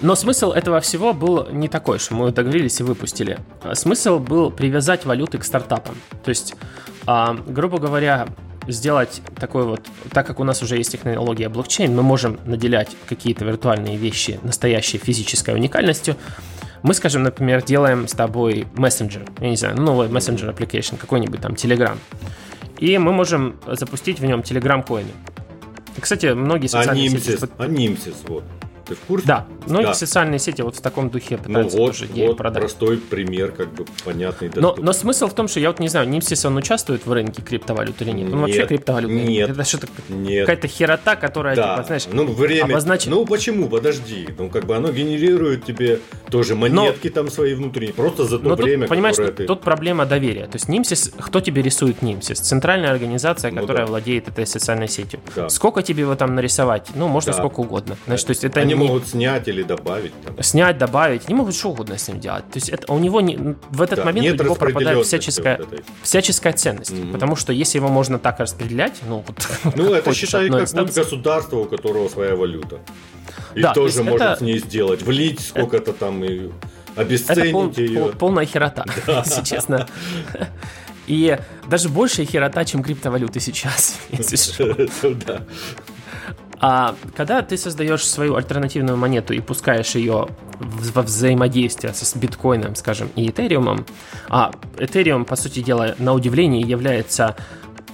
Но смысл этого всего был не такой, что мы договорились и выпустили. А смысл был привязать валюты к стартапам. То есть, а, грубо говоря, сделать такой вот, так как у нас уже есть технология блокчейн, мы можем наделять какие-то виртуальные вещи настоящей физической уникальностью. Мы, скажем, например, делаем с тобой мессенджер, я не знаю, новый мессенджер application, какой-нибудь там Telegram. И мы можем запустить в нем Telegram коины. Кстати, многие социальные Анимсис, сети... Анимсис, вот. Ты в курсе? Да, многие да. социальные сети вот в таком духе ну пытаются ну, вот, тоже вот продать. простой пример, как бы понятный. Но, но смысл в том, что я вот не знаю, Нимсис он участвует в рынке криптовалют или нет? Он нет, вообще криптовалют нет. Это что-то какая-то херота, которая, да. типа, знаешь, ну, время... обозначит... Ну почему? Подожди. Ну как бы оно генерирует тебе тоже монетки но... там свои внутренние, просто за то но время, тут, понимаешь, которое ты... тут проблема доверия. То есть Нимсис, кто тебе рисует Нимсис? Центральная организация, ну, которая да. владеет этой социальной сетью. Да. Сколько тебе его там нарисовать? Ну, можно да. сколько угодно. Значит, то есть это Они. Могут снять или добавить. Там. Снять, добавить, не могут что угодно с ним делать. То есть это, у него не, в этот да, момент у него пропадает всяческая, вот всяческая ценность. Mm-hmm. Потому что если его можно так распределять, ну вот... Ну это считай как будет государство, у которого своя валюта. И да, тоже может это... с ней сделать, влить сколько-то там и обесценить это пол, ее. Пол, полная херота, если честно. И даже большая херота, чем криптовалюты сейчас, если что. А когда ты создаешь свою альтернативную монету и пускаешь ее во взаимодействие с биткоином, скажем, и этериумом, а этериум, по сути дела, на удивление является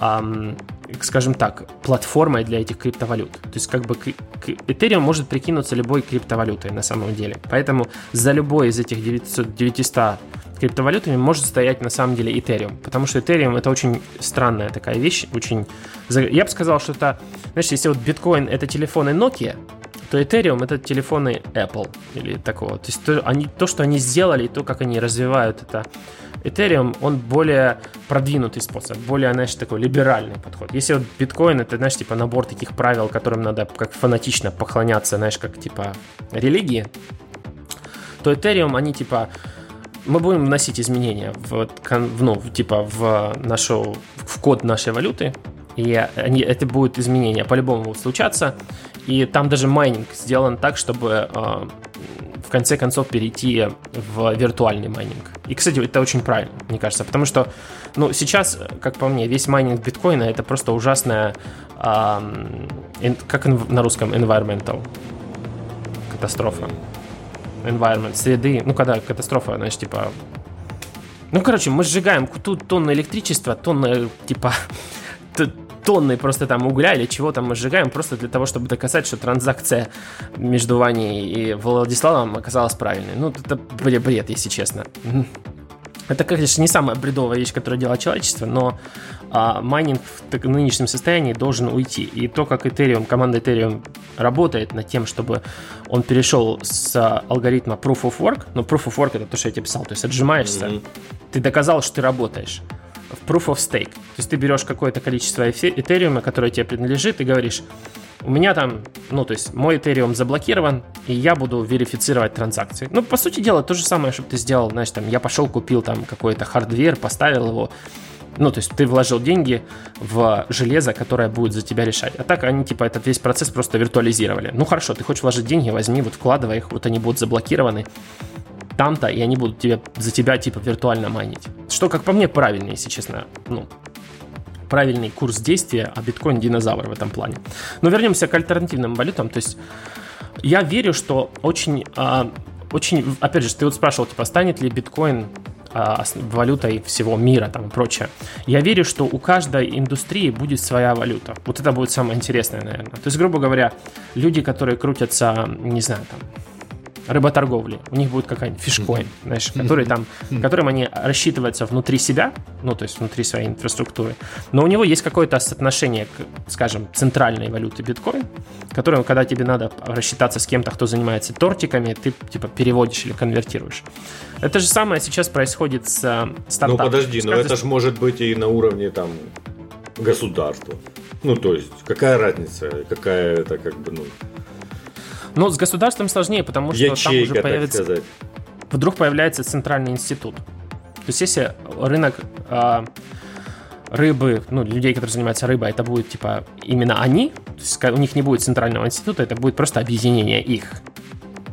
эм, скажем так, платформой для этих криптовалют. То есть как бы Ethereum может прикинуться любой криптовалютой на самом деле. Поэтому за любой из этих 900, 900 криптовалютами может стоять на самом деле Ethereum. Потому что Ethereum это очень странная такая вещь. Очень... Я бы сказал, что это... Знаешь, если вот биткоин это телефоны Nokia, то Ethereum это телефоны Apple или такого. То есть то, они, то, что они сделали, то, как они развивают это Ethereum, он более продвинутый способ, более, знаешь, такой либеральный подход. Если вот биткоин, это, знаешь, типа набор таких правил, которым надо как фанатично поклоняться, знаешь, как типа религии, то Ethereum, они типа мы будем вносить изменения в, ну, типа в нашу в код нашей валюты, и они, это будет изменения по-любому случаться. И там даже майнинг сделан так, чтобы э, конце концов перейти в виртуальный майнинг. И, кстати, это очень правильно, мне кажется, потому что, ну, сейчас, как по мне, весь майнинг биткоина это просто ужасная, э, как на русском, environmental катастрофа. Environment, среды, ну, когда катастрофа, знаешь, типа... Ну, короче, мы сжигаем тут тонны электричества, тонны, типа, тонны просто там угля или чего там мы сжигаем просто для того, чтобы доказать, что транзакция между Ваней и Владиславом оказалась правильной. Ну, это бред, если честно. Это, конечно, не самая бредовая вещь, которую делает человечество, но а, майнинг в нынешнем состоянии должен уйти. И то, как Ethereum, команда Ethereum работает над тем, чтобы он перешел с алгоритма Proof of Work, но Proof of Work это то, что я тебе писал, то есть отжимаешься, mm-hmm. ты доказал, что ты работаешь в Proof of Stake. То есть ты берешь какое-то количество Ethereum а, которое тебе принадлежит, и говоришь, у меня там, ну, то есть мой Ethereum заблокирован, и я буду верифицировать транзакции. Ну, по сути дела, то же самое, чтобы ты сделал, знаешь, там, я пошел, купил там какой-то hardware, поставил его, ну, то есть ты вложил деньги в железо, которое будет за тебя решать. А так они, типа, этот весь процесс просто виртуализировали. Ну, хорошо, ты хочешь вложить деньги, возьми, вот вкладывай их, вот они будут заблокированы там-то, и они будут тебе, за тебя, типа, виртуально майнить. Что, как по мне, правильно, если честно. Ну, правильный курс действия, а биткоин динозавр в этом плане. Но вернемся к альтернативным валютам. То есть я верю, что очень, а, очень, опять же, ты вот спрашивал, типа, станет ли биткоин а, валютой всего мира там и прочее. Я верю, что у каждой индустрии будет своя валюта. Вот это будет самое интересное, наверное. То есть, грубо говоря, люди, которые крутятся, не знаю, там, рыботорговли. У них будет какая-нибудь фишкоин, знаешь, который там, которым они рассчитываются внутри себя, ну, то есть внутри своей инфраструктуры. Но у него есть какое-то соотношение к, скажем, центральной валюты биткоин, которую, когда тебе надо рассчитаться с кем-то, кто занимается тортиками, ты, типа, переводишь или конвертируешь. Это же самое сейчас происходит с э, стартапом. Ну, подожди, но это же может быть и на уровне, там, государства. Ну, то есть, какая разница, какая это, как бы, ну... Но с государством сложнее, потому что Ячейка, там уже появится... Вдруг появляется центральный институт. То есть если рынок э, рыбы, ну, людей, которые занимаются рыбой, это будет, типа, именно они, то есть у них не будет центрального института, это будет просто объединение их,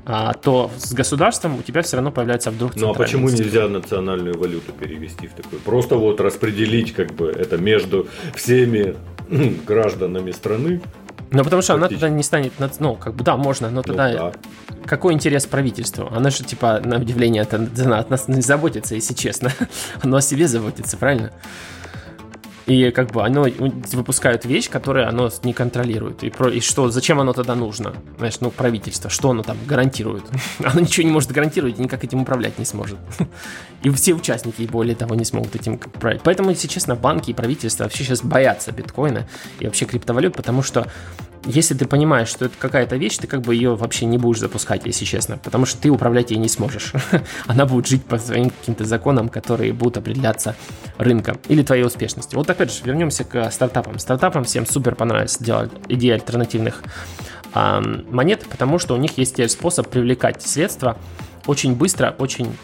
а, то с государством у тебя все равно появляется вдруг Ну а почему институт. нельзя национальную валюту перевести в такой? Просто вот распределить как бы это между всеми гражданами страны, ну, потому что она тогда не станет, ну, как бы, да, можно, но ну тогда ну, да. какой интерес правительству? Она же, типа, на удивление, она от нас не заботится, если честно. Оно о себе заботится, правильно? И как бы оно выпускают вещь, которую оно не контролирует. И, про, и что, зачем оно тогда нужно? Знаешь, ну, правительство, что оно там гарантирует? Оно ничего не может гарантировать и никак этим управлять не сможет. И все участники, более того, не смогут этим управлять. Поэтому, если честно, банки и правительство вообще сейчас боятся биткоина и вообще криптовалют, потому что если ты понимаешь, что это какая-то вещь, ты как бы ее вообще не будешь запускать, если честно, потому что ты управлять ей не сможешь. Она будет жить по своим каким-то законам, которые будут определяться рынком или твоей успешностью. Вот опять же, вернемся к стартапам. Стартапам всем супер понравилась идея альтернативных эм, монет, потому что у них есть способ привлекать средства очень быстро, очень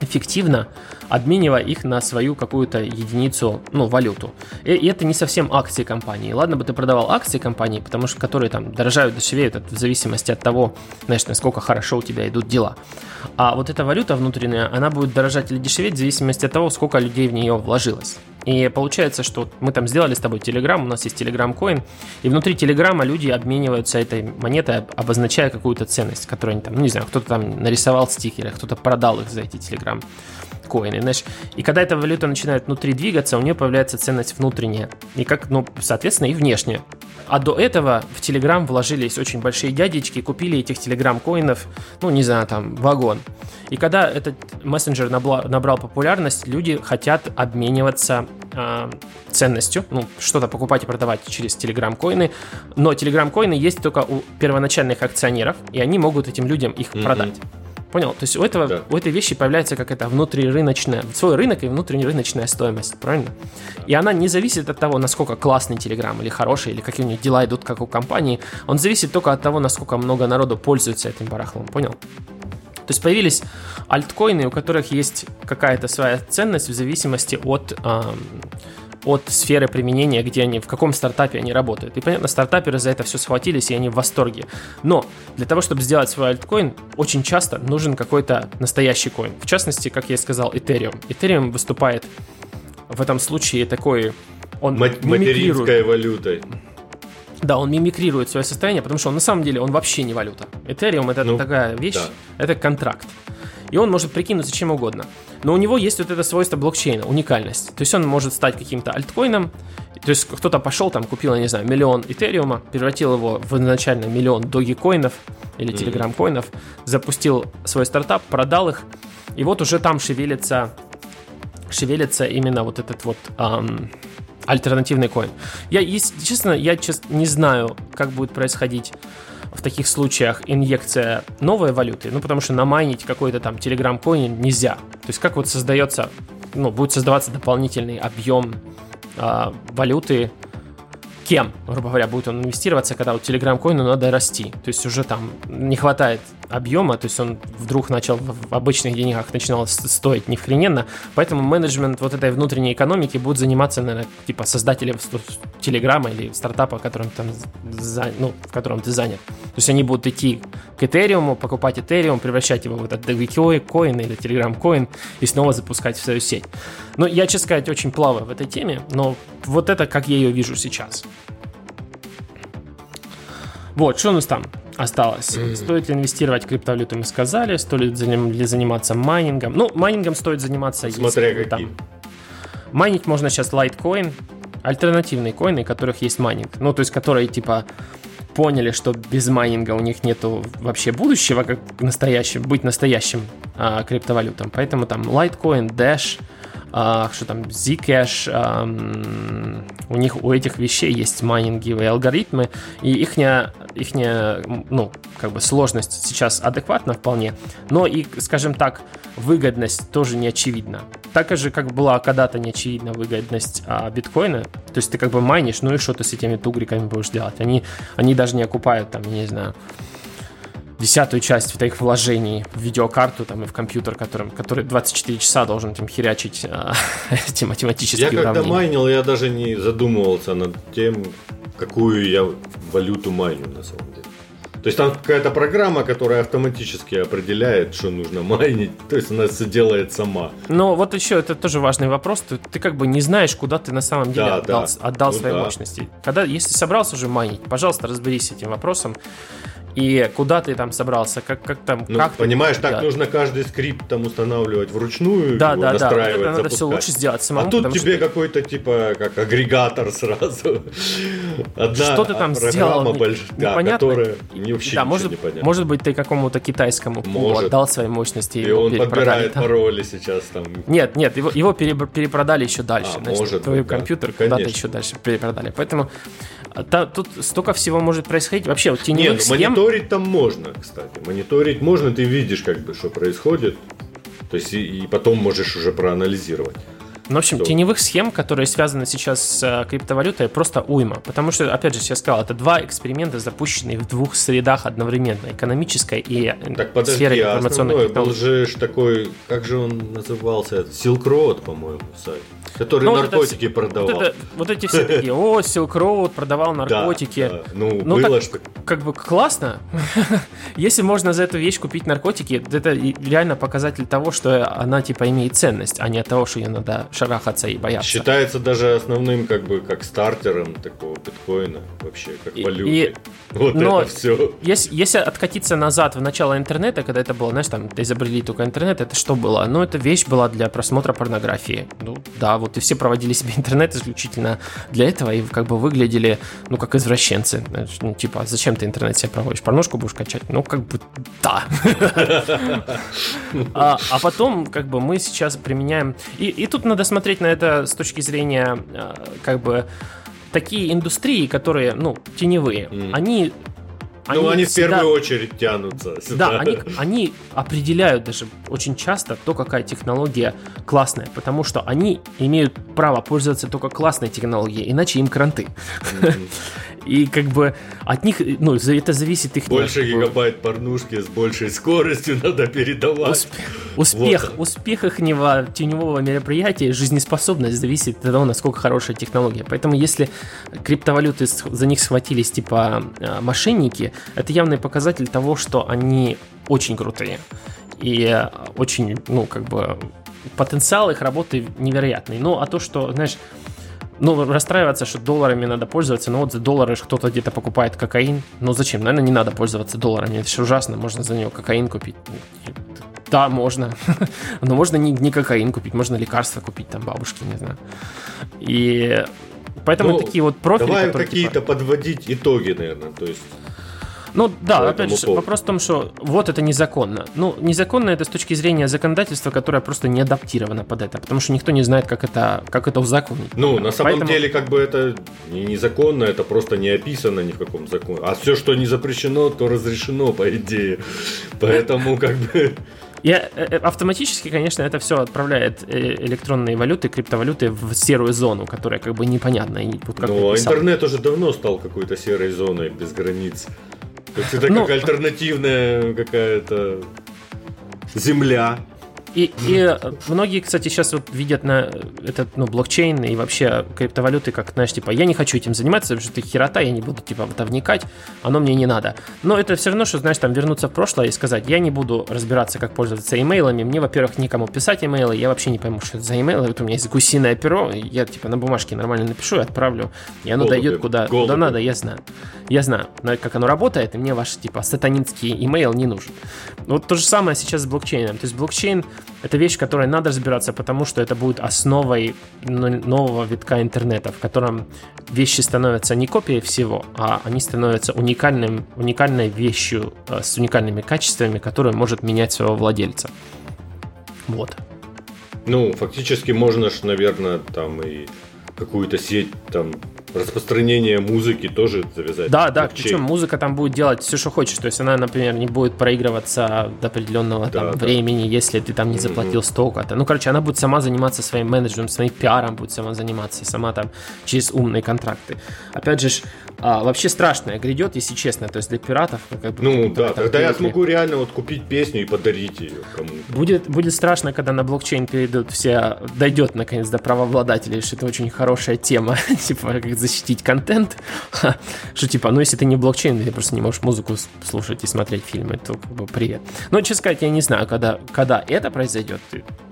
эффективно, обменивая их на свою какую-то единицу, ну, валюту. И, и это не совсем акции компании. Ладно бы ты продавал акции компании, потому что которые там дорожают, дешевеют это в зависимости от того, знаешь, насколько хорошо у тебя идут дела. А вот эта валюта внутренняя, она будет дорожать или дешеветь в зависимости от того, сколько людей в нее вложилось. И получается, что мы там сделали с тобой Telegram, у нас есть Telegram Coin, и внутри Телеграма люди обмениваются этой монетой, обозначая какую-то ценность, которую они там, ну не знаю, кто-то там нарисовал стикеры, кто-то продал их за эти Telegram коины, знаешь. И когда эта валюта начинает внутри двигаться, у нее появляется ценность внутренняя. И как, ну, соответственно, и внешняя. А до этого в Telegram вложились очень большие дядечки, купили этих Telegram коинов, ну, не знаю, там, вагон. И когда этот мессенджер набрал, набрал популярность, люди хотят обмениваться э, ценностью, ну, что-то покупать и продавать через Telegram коины, но Telegram коины есть только у первоначальных акционеров, и они могут этим людям их mm-hmm. продать. Понял? То есть у, этого, да. у этой вещи появляется как это внутрирыночная, свой рынок и внутрирыночная стоимость, правильно? И она не зависит от того, насколько классный Telegram или хороший, или какие у них дела идут, как у компании. Он зависит только от того, насколько много народу пользуется этим барахлом, понял? То есть появились альткоины, у которых есть какая-то своя ценность в зависимости от, эм, от сферы применения, где они, в каком стартапе они работают. И понятно, стартаперы за это все схватились, и они в восторге. Но для того, чтобы сделать свой альткоин, очень часто нужен какой-то настоящий коин. В частности, как я и сказал, Ethereum. Ethereum выступает в этом случае такой... Он Материнской валютой. Да, он мимикрирует свое состояние, потому что он на самом деле он вообще не валюта. Этериум это ну, такая вещь, да. это контракт. И он может прикинуться чем угодно. Но у него есть вот это свойство блокчейна, уникальность. То есть он может стать каким-то альткоином. То есть кто-то пошел там, купил, я не знаю, миллион этериума, превратил его в изначально миллион доги-коинов или телеграм-коинов, запустил свой стартап, продал их, и вот уже там шевелится, шевелится именно вот этот вот эм, альтернативный коин. Я, если честно, я честно, не знаю, как будет происходить в таких случаях инъекция новой валюты, ну, потому что намайнить какой-то там телеграм коин нельзя. То есть как вот создается, ну, будет создаваться дополнительный объем э, валюты кем, грубо говоря, будет он инвестироваться, когда у Telegram коину надо расти. То есть уже там не хватает объема, то есть он вдруг начал в обычных деньгах начинал стоить нехрененно, поэтому менеджмент вот этой внутренней экономики будет заниматься, наверное, типа создатели Телеграма или стартапа, которым там, ну, в котором ты занят. То есть они будут идти к Ethereum, покупать Ethereum, превращать его в этот DVQ коин или Telegram коин и снова запускать в свою сеть. Ну, я, честно сказать, очень плаваю в этой теме, но вот это как я ее вижу сейчас. Вот, что у нас там осталось? Mm-hmm. Стоит ли инвестировать в криптовалюту, мы сказали. Стоит ли заниматься майнингом? Ну, майнингом стоит заниматься, Смотря если какие. там... Майнить можно сейчас Litecoin, альтернативные коины, у которых есть майнинг. Ну, то есть, которые, типа, поняли, что без майнинга у них нету вообще будущего, как настоящим, быть настоящим а, криптовалютом. Поэтому там Litecoin, Dash, а, что там, Zcash, у них у этих вещей есть майнинговые алгоритмы, и их ихняя, ну, как бы сложность сейчас адекватна вполне, но и, скажем так, выгодность тоже не очевидна. Так же, как была когда-то не очевидна выгодность а, биткоина, то есть ты как бы майнишь, ну и что ты с этими тугриками будешь делать? Они, они даже не окупают там, я не знаю, десятую часть твоих вложений в видеокарту там, и в компьютер, которым, который 24 часа должен там, херячить э, эти математические я уравнения. Когда майнил, я даже не задумывался над тем, какую я валюту майню на самом деле. То есть там какая-то программа, которая автоматически определяет, что нужно майнить. То есть она все делает сама. Но вот еще это тоже важный вопрос. Ты, ты как бы не знаешь, куда ты на самом деле да, отдал, да. отдал ну, свои да. мощности. Когда, если собрался уже майнить, пожалуйста, разберись с этим вопросом и куда ты там собрался, как, как там, ну, как понимаешь, так нужно каждый скрипт там устанавливать вручную, да, да, настраивать, да, это надо все лучше сделать самому. А тут тебе что... какой-то типа как агрегатор сразу. Одна что ты там сделал? Больш... Да, которая не вообще да, может, непонятно. может быть, ты какому-то китайскому пулу отдал свои мощности. И он подбирает там. пароли сейчас там. Нет, нет, его, его перепродали еще дальше. А, Значит, может твой быть, компьютер да. куда-то еще дальше перепродали. Поэтому та, тут столько всего может происходить. Вообще, вот теневых Нет, схем... мониторить там можно, кстати. Мониторить можно, ты видишь, как бы, что происходит. То есть, и, и потом можешь уже проанализировать. Ну, в общем, что? теневых схем, которые связаны сейчас с э, криптовалютой, просто уйма. Потому что, опять же, я сказал, это два эксперимента, запущенные в двух средах одновременно. Экономической и э, так, подожди, сфере а информационной а был же такой, как же он назывался? Silk Road, по-моему, сайт. Который ну, наркотики вот это, продавал. Вот, это, вот эти все такие, о, Silk Road продавал наркотики. Да, да. Ну, ну было так, что... Как бы классно. Если можно за эту вещь купить наркотики, это реально показатель того, что она типа имеет ценность, а не от того, что ее надо шарахаться и бояться. Считается даже основным как бы как стартером такого биткоина вообще, как валюты. И, вот но это все. Если, если откатиться назад в начало интернета, когда это было, знаешь, там изобрели только интернет, это что было? Ну, эта вещь была для просмотра порнографии. Ну, да, вот и все проводили себе интернет исключительно для этого и как бы выглядели, ну, как извращенцы. Ну, типа, зачем ты интернет себе проводишь? Порношку будешь качать? Ну, как бы, да. а, а потом, как бы, мы сейчас применяем... И тут надо смотреть на это с точки зрения, а, как бы, такие индустрии, которые, ну, теневые, mm. они они ну, они всегда... в первую очередь тянутся. Сюда. Да, они, они определяют даже очень часто то, какая технология классная, потому что они имеют право пользоваться только классной технологией, иначе им кранты. Mm-hmm. И как бы от них, ну, это зависит их... Больше как гигабайт порнушки с большей скоростью надо передавать. Усп... Успех, вот. успех их теневого мероприятия, жизнеспособность зависит от того, насколько хорошая технология. Поэтому если криптовалюты за них схватились типа а, мошенники, это явный показатель того, что они очень крутые. И очень, ну, как бы потенциал их работы невероятный. Ну, а то, что, знаешь, ну, расстраиваться, что долларами надо пользоваться, но вот за доллары кто-то где-то покупает кокаин. Ну, зачем? Наверное, не надо пользоваться долларами. Это же ужасно, можно за него кокаин купить. Да, можно. но можно не, не кокаин купить, можно лекарства купить там бабушке, не знаю. И поэтому ну, такие вот профили, Давай типа какие-то типа... подводить итоги, наверное, то есть... Ну да, опять же, поводу. вопрос в том, что вот это незаконно. Ну, незаконно это с точки зрения законодательства, которое просто не адаптировано под это, потому что никто не знает, как это, как это узаконить. Ну, на самом Поэтому... деле, как бы это не незаконно, это просто не описано ни в каком законе. А все, что не запрещено, то разрешено, по идее. Поэтому, как бы... И э, э, автоматически, конечно, это все отправляет э, электронные валюты, криптовалюты в серую зону, которая как бы непонятна. И, вот, как ну, а интернет уже давно стал какой-то серой зоной без границ. Это ну, как альтернативная какая-то земля. И, и многие, кстати, сейчас вот видят на этот, ну, блокчейн и вообще криптовалюты, как, знаешь, типа, я не хочу этим заниматься, потому что это херота, я не буду, типа, в это вникать, оно мне не надо. Но это все равно, что, знаешь, там, вернуться в прошлое и сказать, я не буду разбираться, как пользоваться имейлами, мне, во-первых, никому писать имейлы, я вообще не пойму, что это за имейлы, вот у меня есть гусиное перо, я, типа, на бумажке нормально напишу и отправлю, и оно голубым, дойдет куда, куда надо, я знаю. Я знаю, но как оно работает, и мне ваш, типа, сатанинский имейл не нужен. Вот то же самое сейчас с блокчейном. То есть блокчейн это вещь, в которой надо разбираться, потому что это будет основой нового витка интернета, в котором вещи становятся не копией всего, а они становятся уникальным, уникальной вещью э, с уникальными качествами, которая может менять своего владельца. Вот. Ну, фактически можно ж, наверное, там и какую-то сеть там распространение музыки тоже завязать. Да, да, причем музыка там будет делать все, что хочешь. То есть она, например, не будет проигрываться до определенного да, там, да. времени, если ты там не заплатил mm-hmm. столько-то. Ну, короче, она будет сама заниматься своим менеджером, своим пиаром будет сама заниматься, сама там через умные контракты. Опять же, а, вообще страшное грядет, если честно, то есть для пиратов. Ну, как бы, ну да, тогда я смогу реально вот купить песню и подарить ее кому-то. Будет, будет страшно, когда на блокчейн перейдут все, дойдет наконец до правообладателей, что это очень хорошая тема, типа как защитить контент, что типа, ну если ты не блокчейн, ты просто не можешь музыку слушать и смотреть фильмы, то как бы привет. Но, честно сказать, я не знаю, когда, когда это произойдет,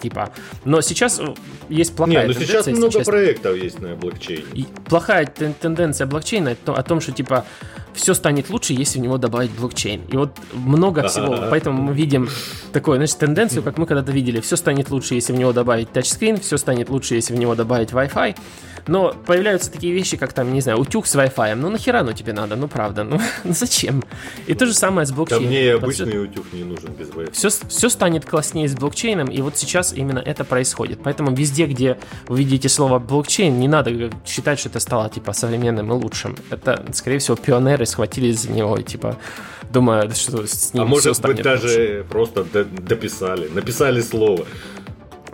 типа, но сейчас э, есть плохая не, ну сейчас много проектов есть на блокчейне. И плохая тенденция блокчейна, то о том, что типа все станет лучше, если в него добавить блокчейн. И вот много всего, поэтому мы видим такую, значит, тенденцию, как мы когда-то видели, все станет лучше, если в него добавить тачскрин, все станет лучше, если в него добавить Wi-Fi. Но появляются такие вещи, как там, не знаю, утюг с Wi-Fi. Ну нахера оно тебе надо? Ну правда, ну, ну зачем? И то же самое с блокчейном. Да мне обычный все, утюг не нужен без Wi-Fi. Все, все станет класснее с блокчейном, и вот сейчас именно это происходит. Поэтому везде, где вы видите слово блокчейн, не надо считать, что это стало типа современным и лучшим. Это, скорее всего, пионеры схватились за него и типа думая, что с ним А может быть даже лучше. просто дописали, написали слово.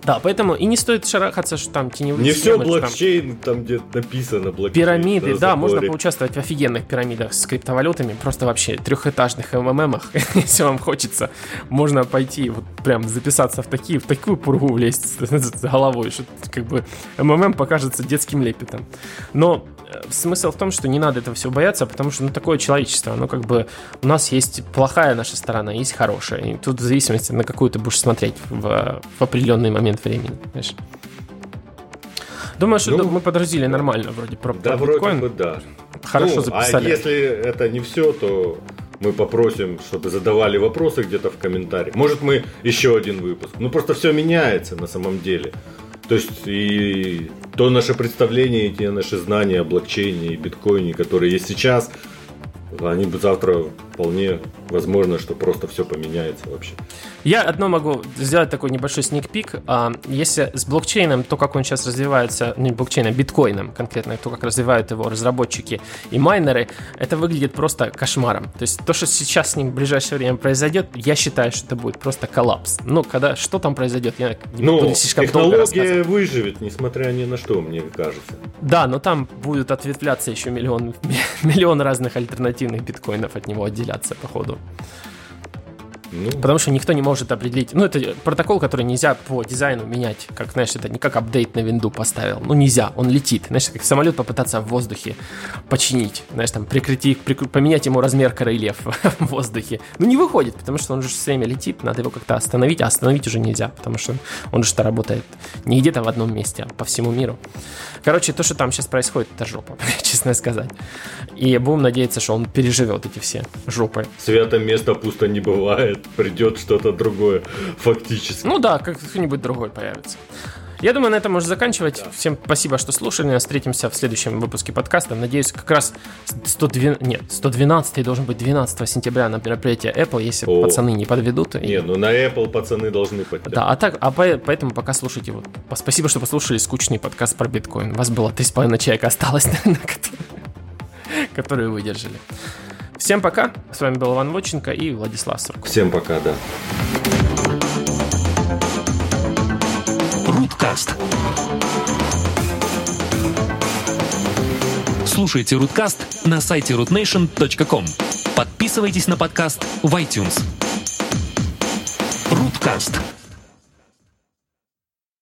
Да, поэтому и не стоит шарахаться, что там теневые Не все блокчейн, там, там где написано блокчейн. Пирамиды, да, можно поучаствовать в офигенных пирамидах с криптовалютами, просто вообще трехэтажных МММах, если вам хочется. Можно пойти, вот прям записаться в такие, в такую пургу влезть с головой, что как бы МММ покажется детским лепетом. Но смысл в том, что не надо этого все бояться, потому что ну, такое человечество, оно как бы у нас есть плохая наша сторона, есть хорошая. И тут в зависимости на какую ты будешь смотреть в, в определенный момент времени. Знаешь. Думаю, что ну, мы подразили нормально вроде про, да, про вроде бы да. Хорошо ну, записали. А если это не все, то мы попросим, чтобы задавали вопросы где-то в комментариях. Может, мы еще один выпуск. Ну, просто все меняется на самом деле. То есть и то наше представление, и те наши знания о блокчейне и биткоине, которые есть сейчас, они бы завтра вполне возможно, что просто все поменяется вообще. Я одно могу сделать такой небольшой сникпик. А, если с блокчейном, то, как он сейчас развивается, ну, не блокчейном, биткоином конкретно, то, как развивают его разработчики и майнеры, это выглядит просто кошмаром. То есть то, что сейчас с ним в ближайшее время произойдет, я считаю, что это будет просто коллапс. Ну, когда что там произойдет, я не ну, буду слишком технология выживет, несмотря ни на что, мне кажется. Да, но там будут ответвляться еще миллион, миллион разных альтернативных биткоинов от него отделяться, походу. Ну. Потому что никто не может определить. Ну, это протокол, который нельзя по дизайну менять. Как, знаешь, это не как апдейт на винду поставил. Ну, нельзя, он летит. Знаешь, как самолет попытаться в воздухе починить. Знаешь, там, прикрыть, прикр... поменять ему размер крыльев в воздухе. Ну, не выходит, потому что он же все время летит. Надо его как-то остановить, а остановить уже нельзя, потому что он же работает не где-то в одном месте, а по всему миру. Короче, то, что там сейчас происходит, это жопа, честно сказать. И будем надеяться, что он переживет эти все жопы. Свято место пусто не бывает. Придет что-то другое, фактически. Ну да, как-нибудь другой появится. Я думаю, на этом можно заканчивать. Да. Всем спасибо, что слушали нас. Встретимся в следующем выпуске подкаста. Надеюсь, как раз 112, нет, 112 должен быть 12 сентября на мероприятие Apple, если О. пацаны не подведут. Не, и... ну на Apple пацаны должны подвести. Да, а так, а поэтому пока слушайте. Вот. Спасибо, что послушали скучный подкаст про биткоин. У вас было 3,5 человека осталось, которые выдержали. Всем пока. С вами был Иван Воченко и Владислав Сурков. Всем пока, да. Руткаст. Слушайте Руткаст на сайте rootnation.com. Подписывайтесь на подкаст в iTunes. Руткаст.